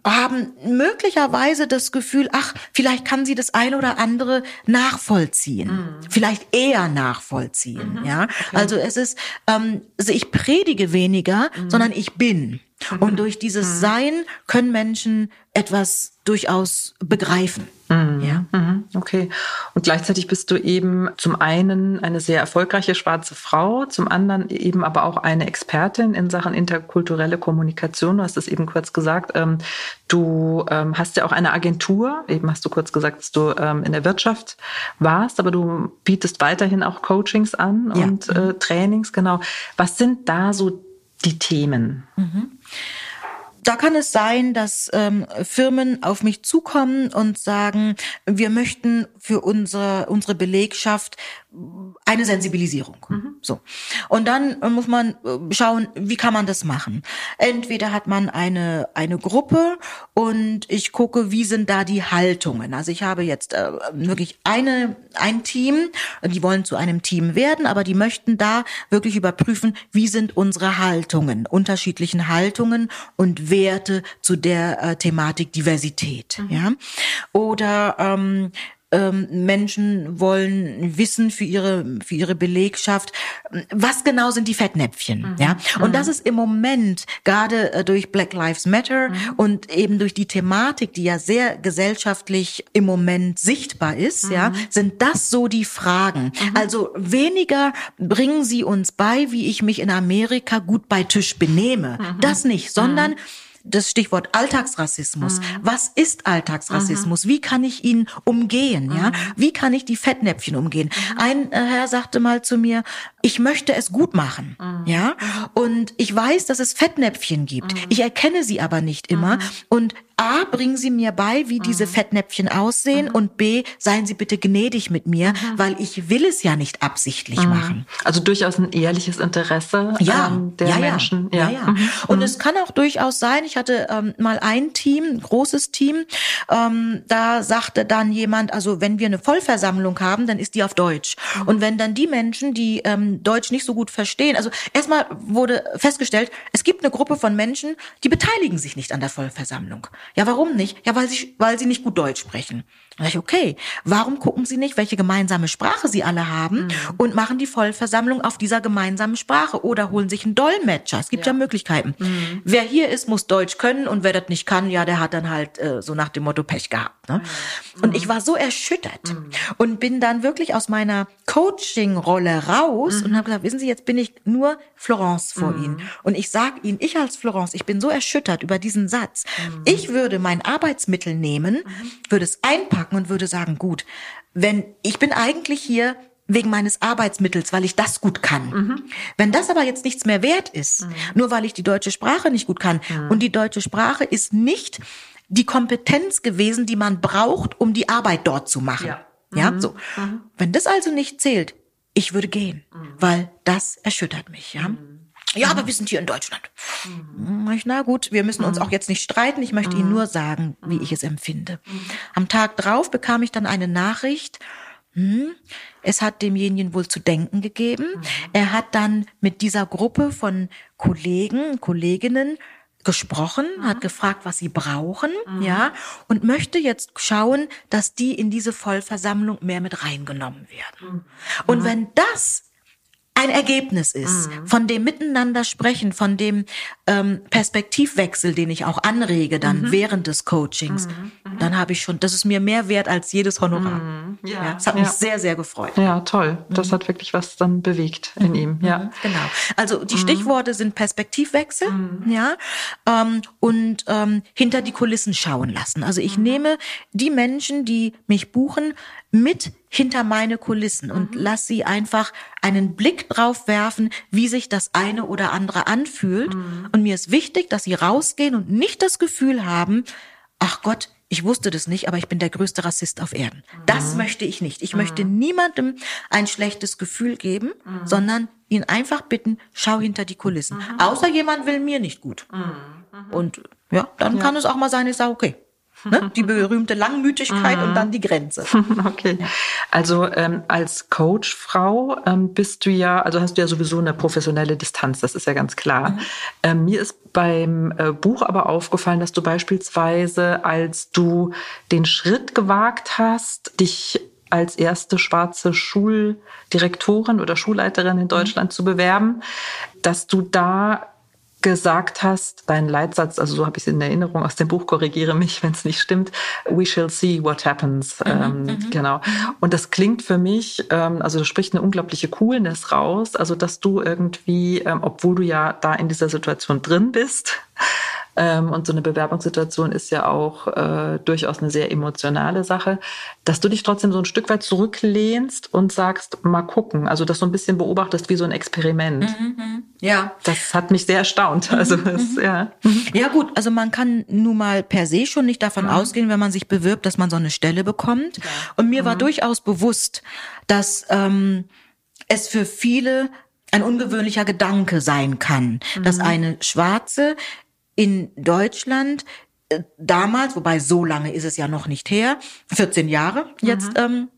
haben möglicherweise das Gefühl, ach, vielleicht kann sie das eine oder andere nachvollziehen, mhm. vielleicht eher nachvollziehen. Mhm. Ja, okay. also es ist, ähm, also ich predige weniger, mhm. sondern ich bin. Und mhm. durch dieses mhm. Sein können Menschen etwas durchaus begreifen. Mhm. Ja. Mhm. Okay. Und gleichzeitig bist du eben zum einen eine sehr erfolgreiche schwarze Frau, zum anderen eben aber auch eine Expertin in Sachen interkulturelle Kommunikation. Du hast es eben kurz gesagt. Ähm, du ähm, hast ja auch eine Agentur. Eben hast du kurz gesagt, dass du ähm, in der Wirtschaft warst, aber du bietest weiterhin auch Coachings an ja. und äh, Trainings. Genau. Was sind da so die Themen? Mhm da kann es sein, dass ähm, Firmen auf mich zukommen und sagen, wir möchten für unsere, unsere Belegschaft eine Sensibilisierung. Mhm. So. Und dann muss man äh, schauen, wie kann man das machen? Entweder hat man eine, eine Gruppe und ich gucke, wie sind da die Haltungen. Also ich habe jetzt äh, wirklich eine, ein Team, die wollen zu einem Team werden, aber die möchten da wirklich überprüfen, wie sind unsere Haltungen, unterschiedlichen Haltungen und Werte zu der äh, Thematik Diversität. Mhm. Ja? Oder ähm, ähm, Menschen wollen wissen für ihre für ihre Belegschaft, was genau sind die Fettnäpfchen, mhm. ja? Und mhm. das ist im Moment gerade äh, durch Black Lives Matter mhm. und eben durch die Thematik, die ja sehr gesellschaftlich im Moment sichtbar ist, ja, mhm. sind das so die Fragen. Mhm. Also weniger bringen sie uns bei, wie ich mich in Amerika gut bei Tisch benehme. Mhm. Das nicht, sondern das Stichwort Alltagsrassismus. Mhm. Was ist Alltagsrassismus? Mhm. Wie kann ich ihn umgehen? Ja, mhm. wie kann ich die Fettnäpfchen umgehen? Mhm. Ein äh, Herr sagte mal zu mir, ich möchte es gut machen. Mhm. Ja, und ich weiß, dass es Fettnäpfchen gibt. Ich erkenne sie aber nicht immer. Und A, bringen Sie mir bei, wie diese Fettnäpfchen aussehen und B, seien Sie bitte gnädig mit mir, weil ich will es ja nicht absichtlich machen. Also durchaus ein ehrliches Interesse ja, ähm, der ja, Menschen. Ja, ja. ja. Und es kann auch durchaus sein, ich hatte ähm, mal ein Team, ein großes Team, ähm, da sagte dann jemand, also wenn wir eine Vollversammlung haben, dann ist die auf Deutsch. Mhm. Und wenn dann die Menschen, die ähm, Deutsch nicht so gut verstehen, also erstmal wurde festgestellt, es gibt eine Gruppe von Menschen, die beteiligen sich nicht an der Vollversammlung. Ja, warum nicht? Ja, weil sie, weil sie nicht gut Deutsch sprechen. Da ich, okay, warum gucken Sie nicht, welche gemeinsame Sprache Sie alle haben mhm. und machen die Vollversammlung auf dieser gemeinsamen Sprache oder holen sich einen Dolmetscher. Es gibt ja, ja Möglichkeiten. Mhm. Wer hier ist, muss Deutsch können und wer das nicht kann, ja, der hat dann halt äh, so nach dem Motto Pech gehabt. Ne? Mhm. Und ich war so erschüttert mhm. und bin dann wirklich aus meiner Coaching-Rolle raus und mhm. habe gesagt, wissen Sie, jetzt bin ich nur Florence vor mhm. Ihnen. Und ich sage Ihnen, ich als Florence, ich bin so erschüttert über diesen Satz. Ich würde mein Arbeitsmittel nehmen, würde es einpacken, und würde sagen, gut, wenn ich bin eigentlich hier wegen meines Arbeitsmittels, weil ich das gut kann. Mhm. Wenn das aber jetzt nichts mehr wert ist, mhm. nur weil ich die deutsche Sprache nicht gut kann mhm. und die deutsche Sprache ist nicht die Kompetenz gewesen, die man braucht, um die Arbeit dort zu machen. Ja, ja mhm. so. Mhm. Wenn das also nicht zählt, ich würde gehen, mhm. weil das erschüttert mich, ja. Ja, aber wir sind hier in Deutschland. Mhm. Na gut, wir müssen uns auch jetzt nicht streiten. Ich möchte Ihnen nur sagen, wie ich es empfinde. Am Tag drauf bekam ich dann eine Nachricht. Hm, es hat demjenigen wohl zu denken gegeben. Er hat dann mit dieser Gruppe von Kollegen, Kolleginnen gesprochen, mhm. hat gefragt, was sie brauchen, mhm. ja, und möchte jetzt schauen, dass die in diese Vollversammlung mehr mit reingenommen werden. Mhm. Und wenn das ein Ergebnis ist mhm. von dem Miteinander sprechen, von dem ähm, Perspektivwechsel, den ich auch anrege dann mhm. während des Coachings, mhm. mhm. dann habe ich schon, das ist mir mehr wert als jedes Honorar. Mhm. Ja. ja, das hat ja. mich sehr, sehr gefreut. Ja, toll. Das hat wirklich was dann bewegt in ihm. Ja, genau. Also die Stichworte sind Perspektivwechsel, ja, ähm, und ähm, hinter die Kulissen schauen lassen. Also ich nehme die Menschen, die mich buchen, mit hinter meine Kulissen und mhm. lass sie einfach einen Blick drauf werfen, wie sich das eine oder andere anfühlt. Mhm. Und mir ist wichtig, dass sie rausgehen und nicht das Gefühl haben, ach Gott, ich wusste das nicht, aber ich bin der größte Rassist auf Erden. Mhm. Das möchte ich nicht. Ich möchte mhm. niemandem ein schlechtes Gefühl geben, mhm. sondern ihn einfach bitten, schau hinter die Kulissen. Mhm. Außer jemand will mir nicht gut. Und ja, dann ja. kann es auch mal sein, ich sage, okay, Ne? Die berühmte Langmütigkeit und dann die Grenze. Okay. Also ähm, als Coachfrau ähm, bist du ja, also hast du ja sowieso eine professionelle Distanz, das ist ja ganz klar. Mhm. Ähm, mir ist beim äh, Buch aber aufgefallen, dass du beispielsweise, als du den Schritt gewagt hast, dich als erste schwarze Schuldirektorin oder Schulleiterin in mhm. Deutschland mhm. zu bewerben, dass du da gesagt hast, dein Leitsatz, also so habe ich es in Erinnerung aus dem Buch, korrigiere mich, wenn es nicht stimmt, we shall see what happens. Mhm, ähm, mhm. genau. Und das klingt für mich, ähm, also da spricht eine unglaubliche Coolness raus, also dass du irgendwie, ähm, obwohl du ja da in dieser Situation drin bist, ähm, und so eine Bewerbungssituation ist ja auch äh, durchaus eine sehr emotionale Sache, dass du dich trotzdem so ein Stück weit zurücklehnst und sagst, mal gucken, also das so ein bisschen beobachtest wie so ein Experiment. Mhm, mhm. ja. Das hat mich sehr erstaunt. Mhm, also das, mhm. ja. Ja gut, also man kann nun mal per se schon nicht davon mhm. ausgehen, wenn man sich bewirbt, dass man so eine Stelle bekommt. Ja. Und mir war durchaus bewusst, dass ähm, es für viele ein ungewöhnlicher Gedanke sein kann, mhm. dass eine Schwarze in Deutschland äh, damals, wobei so lange ist es ja noch nicht her, 14 Jahre jetzt ähm,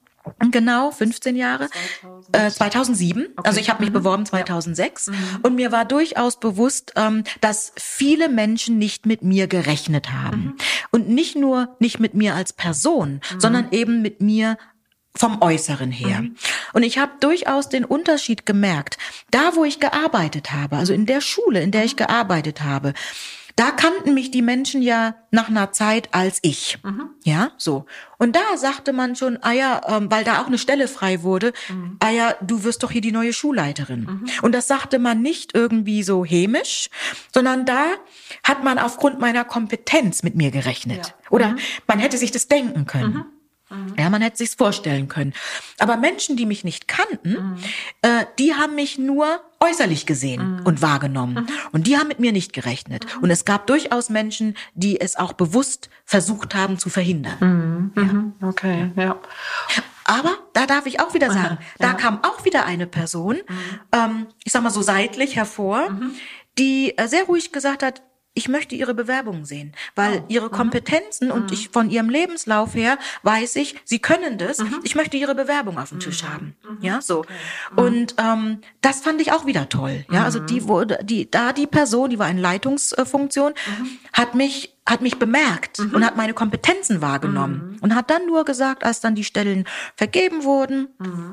Genau, 15 Jahre. 2000. Äh, 2007. Okay. Also ich habe mich mhm. beworben 2006 ja. mhm. und mir war durchaus bewusst, ähm, dass viele Menschen nicht mit mir gerechnet haben. Mhm. Und nicht nur nicht mit mir als Person, mhm. sondern eben mit mir vom Äußeren her. Mhm. Und ich habe durchaus den Unterschied gemerkt. Da, wo ich gearbeitet habe, also in der Schule, in der ich gearbeitet habe, da kannten mich die Menschen ja nach einer Zeit als ich. Mhm. Ja, so. Und da sagte man schon, ah ja, ähm, weil da auch eine Stelle frei wurde, mhm. ah ja, du wirst doch hier die neue Schulleiterin. Mhm. Und das sagte man nicht irgendwie so hämisch, sondern da hat man aufgrund meiner Kompetenz mit mir gerechnet. Ja. Oder mhm. man hätte sich das denken können. Mhm. Mhm. Ja, man hätte sich's vorstellen können. Aber Menschen, die mich nicht kannten, mhm. äh, die haben mich nur äußerlich gesehen mhm. und wahrgenommen. Mhm. Und die haben mit mir nicht gerechnet. Mhm. Und es gab durchaus Menschen, die es auch bewusst versucht haben zu verhindern. Mhm. Mhm. Ja. Okay, ja. Aber da darf ich auch wieder sagen, Aha, da kam auch wieder eine Person, ähm, ich sag mal so seitlich hervor, die äh, sehr ruhig gesagt hat, ich möchte ihre Bewerbung sehen, weil oh. ihre mhm. Kompetenzen mhm. und ich von ihrem Lebenslauf her weiß ich, sie können das. Mhm. Ich möchte ihre Bewerbung auf dem Tisch mhm. haben. Mhm. Ja, so. Okay. Mhm. Und ähm, das fand ich auch wieder toll. Ja, also die wurde, die da die Person, die war in Leitungsfunktion, hat mich hat mich bemerkt und hat meine Kompetenzen wahrgenommen und hat dann nur gesagt, als dann die Stellen vergeben wurden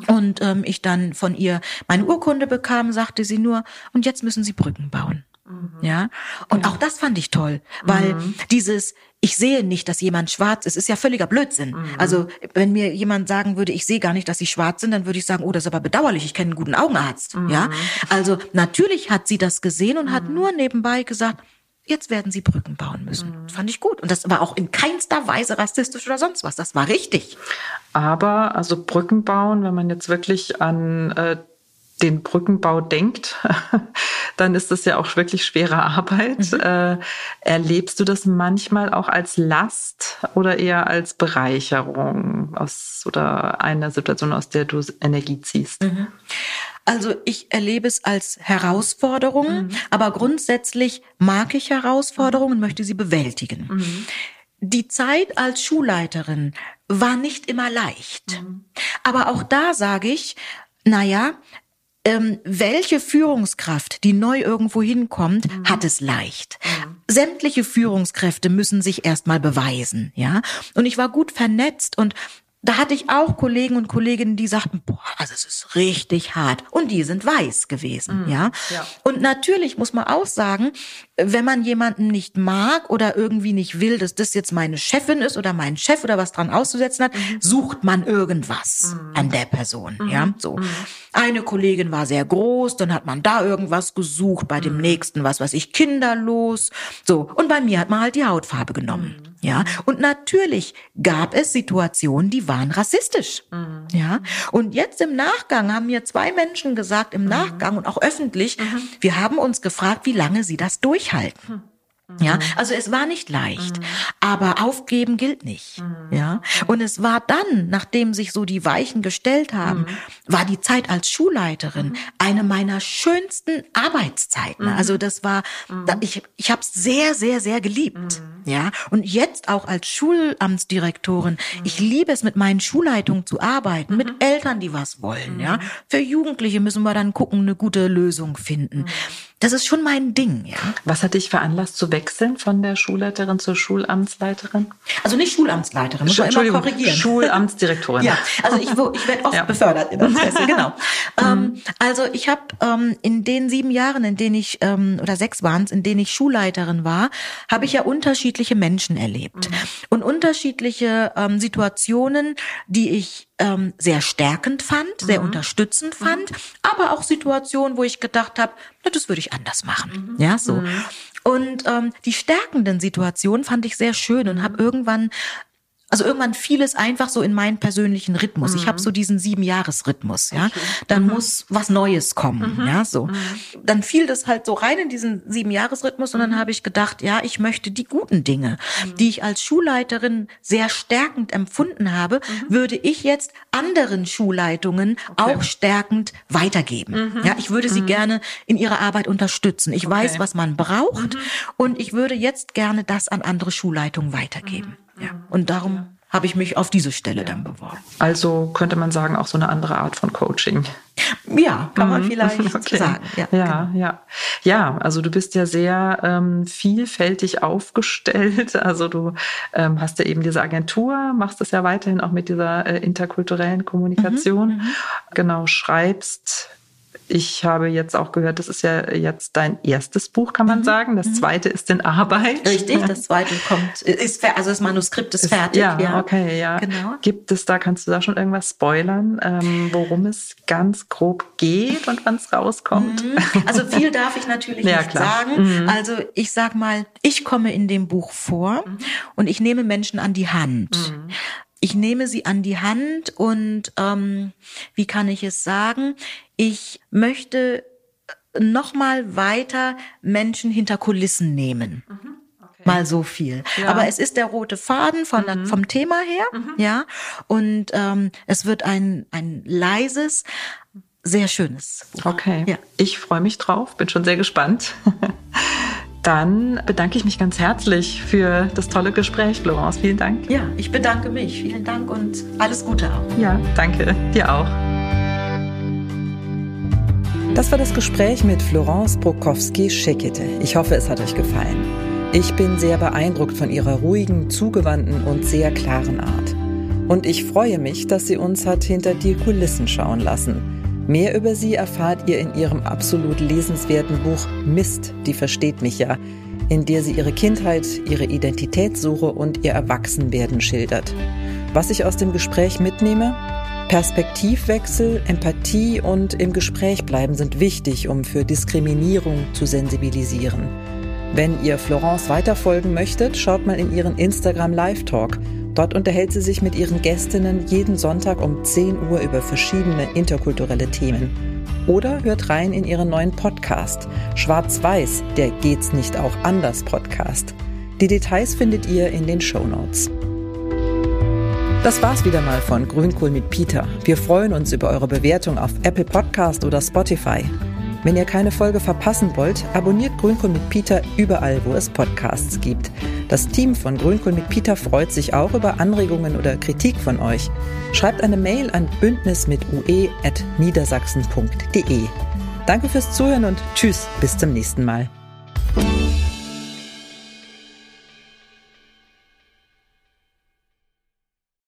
und ähm, ich dann von ihr meine Urkunde bekam, sagte sie nur, und jetzt müssen Sie Brücken bauen. Mhm. Ja. Und auch das fand ich toll, weil mhm. dieses, ich sehe nicht, dass jemand schwarz ist, ist ja völliger Blödsinn. Mhm. Also, wenn mir jemand sagen würde, ich sehe gar nicht, dass sie schwarz sind, dann würde ich sagen, oh, das ist aber bedauerlich, ich kenne einen guten Augenarzt. Mhm. Ja. Also, natürlich hat sie das gesehen und hat mhm. nur nebenbei gesagt, jetzt werden sie Brücken bauen müssen. Mhm. Das fand ich gut. Und das war auch in keinster Weise rassistisch oder sonst was. Das war richtig. Aber, also Brücken bauen, wenn man jetzt wirklich an äh, den Brückenbau denkt, dann ist das ja auch wirklich schwere Arbeit. Mhm. Äh, erlebst du das manchmal auch als Last oder eher als Bereicherung aus oder einer Situation, aus der du Energie ziehst? Mhm. Also ich erlebe es als Herausforderung, mhm. aber grundsätzlich mag ich Herausforderungen und möchte sie bewältigen. Mhm. Die Zeit als Schulleiterin war nicht immer leicht. Mhm. Aber auch da sage ich, naja, ähm, welche Führungskraft, die neu irgendwo hinkommt, mhm. hat es leicht. Mhm. Sämtliche Führungskräfte müssen sich erstmal beweisen, ja. Und ich war gut vernetzt und da hatte ich auch Kollegen und Kolleginnen, die sagten, boah, also es ist richtig hart. Und die sind weiß gewesen, mhm, ja? ja. Und natürlich muss man auch sagen, wenn man jemanden nicht mag oder irgendwie nicht will, dass das jetzt meine Chefin ist oder mein Chef oder was dran auszusetzen hat, mhm. sucht man irgendwas mhm. an der Person, mhm. ja? So. Mhm. Eine Kollegin war sehr groß, dann hat man da irgendwas gesucht, bei dem mhm. nächsten, was weiß ich, kinderlos, so. Und bei mir hat man halt die Hautfarbe genommen. Ja, und natürlich gab es Situationen, die waren rassistisch. Mhm. Ja, und jetzt im Nachgang haben mir zwei Menschen gesagt, im mhm. Nachgang und auch öffentlich, mhm. wir haben uns gefragt, wie lange sie das durchhalten. Hm. Ja, mhm. also es war nicht leicht, mhm. aber aufgeben gilt nicht. Mhm. Ja, und es war dann, nachdem sich so die Weichen gestellt haben, war die Zeit als Schulleiterin eine meiner schönsten Arbeitszeiten. Also das war, ich, ich habe es sehr, sehr, sehr geliebt. Ja, und jetzt auch als Schulamtsdirektorin, ich liebe es, mit meinen Schulleitungen zu arbeiten, mit Eltern, die was wollen. Ja, für Jugendliche müssen wir dann gucken, eine gute Lösung finden. Das ist schon mein Ding, ja. Was hat dich veranlasst zu wechseln von der Schulleiterin zur Schulamtsleiterin? Also nicht Schulamtsleiterin, muss man immer korrigieren. Schulamtsdirektorin. ja, also ich, ich werde oft ja. befördert in der Presse, genau. ähm, mhm. also ich habe ähm, in den sieben Jahren, in denen ich, ähm, oder sechs waren es, in denen ich Schulleiterin war, habe ich ja unterschiedliche Menschen erlebt. Mhm. Und unterschiedliche ähm, Situationen, die ich ähm, sehr stärkend fand, sehr mhm. unterstützend fand, mhm. aber auch Situationen, wo ich gedacht habe, na, das würde ich anders machen. Mhm. Ja, so. Mhm. Und ähm, die stärkenden Situationen fand ich sehr schön und habe irgendwann also irgendwann fiel es einfach so in meinen persönlichen Rhythmus. Mhm. Ich habe so diesen Sieben-Jahres-Rhythmus, ja. Okay. Dann mhm. muss was Neues kommen, mhm. ja, so. Mhm. Dann fiel das halt so rein in diesen Sieben-Jahres-Rhythmus und dann mhm. habe ich gedacht, ja, ich möchte die guten Dinge, mhm. die ich als Schulleiterin sehr stärkend empfunden habe, würde ich jetzt anderen Schulleitungen okay. auch stärkend weitergeben. Ja, ich würde sie gerne in ihrer Arbeit unterstützen. Ich okay. weiß, was man braucht und ich würde jetzt gerne das an andere Schulleitungen weitergeben. Ja. Und darum habe ich mich auf diese Stelle ja. dann beworben. Also könnte man sagen, auch so eine andere Art von Coaching. Ja, kann man mhm. vielleicht okay. sagen. Ja, ja, genau. ja. Ja, also du bist ja sehr ähm, vielfältig aufgestellt. Also du ähm, hast ja eben diese Agentur, machst es ja weiterhin auch mit dieser äh, interkulturellen Kommunikation. Mhm, mhm. genau, schreibst ich habe jetzt auch gehört, das ist ja jetzt dein erstes Buch, kann man mhm. sagen. Das mhm. zweite ist in Arbeit. Richtig, das zweite kommt, ist, also das Manuskript ist, ist fertig. Ja, ja, okay, ja. Genau. Gibt es da, kannst du da schon irgendwas spoilern, ähm, worum es ganz grob geht und wann es rauskommt? Mhm. Also viel darf ich natürlich ja, nicht klar. sagen. Mhm. Also ich sag mal, ich komme in dem Buch vor mhm. und ich nehme Menschen an die Hand. Mhm ich nehme sie an die Hand und ähm, wie kann ich es sagen? Ich möchte noch mal weiter Menschen hinter Kulissen nehmen. Mhm. Mal so viel. Ja. Aber es ist der rote Faden von, mhm. vom Thema her, mhm. ja. Und ähm, es wird ein, ein leises, sehr schönes Buch. Okay. Ja. Ich freue mich drauf, bin schon sehr gespannt. Dann bedanke ich mich ganz herzlich für das tolle Gespräch, Florence. Vielen Dank. Ja, ich bedanke mich. Vielen Dank und alles Gute auch. Ja, danke. Dir auch. Das war das Gespräch mit Florence Prokowski-Schickete. Ich hoffe, es hat euch gefallen. Ich bin sehr beeindruckt von ihrer ruhigen, zugewandten und sehr klaren Art. Und ich freue mich, dass sie uns hat hinter die Kulissen schauen lassen Mehr über sie erfahrt ihr in ihrem absolut lesenswerten Buch Mist, die versteht mich ja, in der sie ihre Kindheit, ihre Identitätssuche und ihr Erwachsenwerden schildert. Was ich aus dem Gespräch mitnehme? Perspektivwechsel, Empathie und im Gespräch bleiben sind wichtig, um für Diskriminierung zu sensibilisieren. Wenn ihr Florence weiterfolgen möchtet, schaut mal in ihren Instagram Live Talk Dort unterhält sie sich mit ihren Gästinnen jeden Sonntag um 10 Uhr über verschiedene interkulturelle Themen. Oder hört rein in ihren neuen Podcast Schwarz-Weiß, der Geht's nicht auch anders Podcast. Die Details findet ihr in den Show Notes. Das war's wieder mal von Grünkohl mit Peter. Wir freuen uns über eure Bewertung auf Apple Podcast oder Spotify. Wenn ihr keine Folge verpassen wollt, abonniert Grünkohl mit Peter überall, wo es Podcasts gibt. Das Team von Grünkohl mit Peter freut sich auch über Anregungen oder Kritik von euch. Schreibt eine Mail an bündnismitue.niedersachsen.de. Danke fürs Zuhören und tschüss, bis zum nächsten Mal.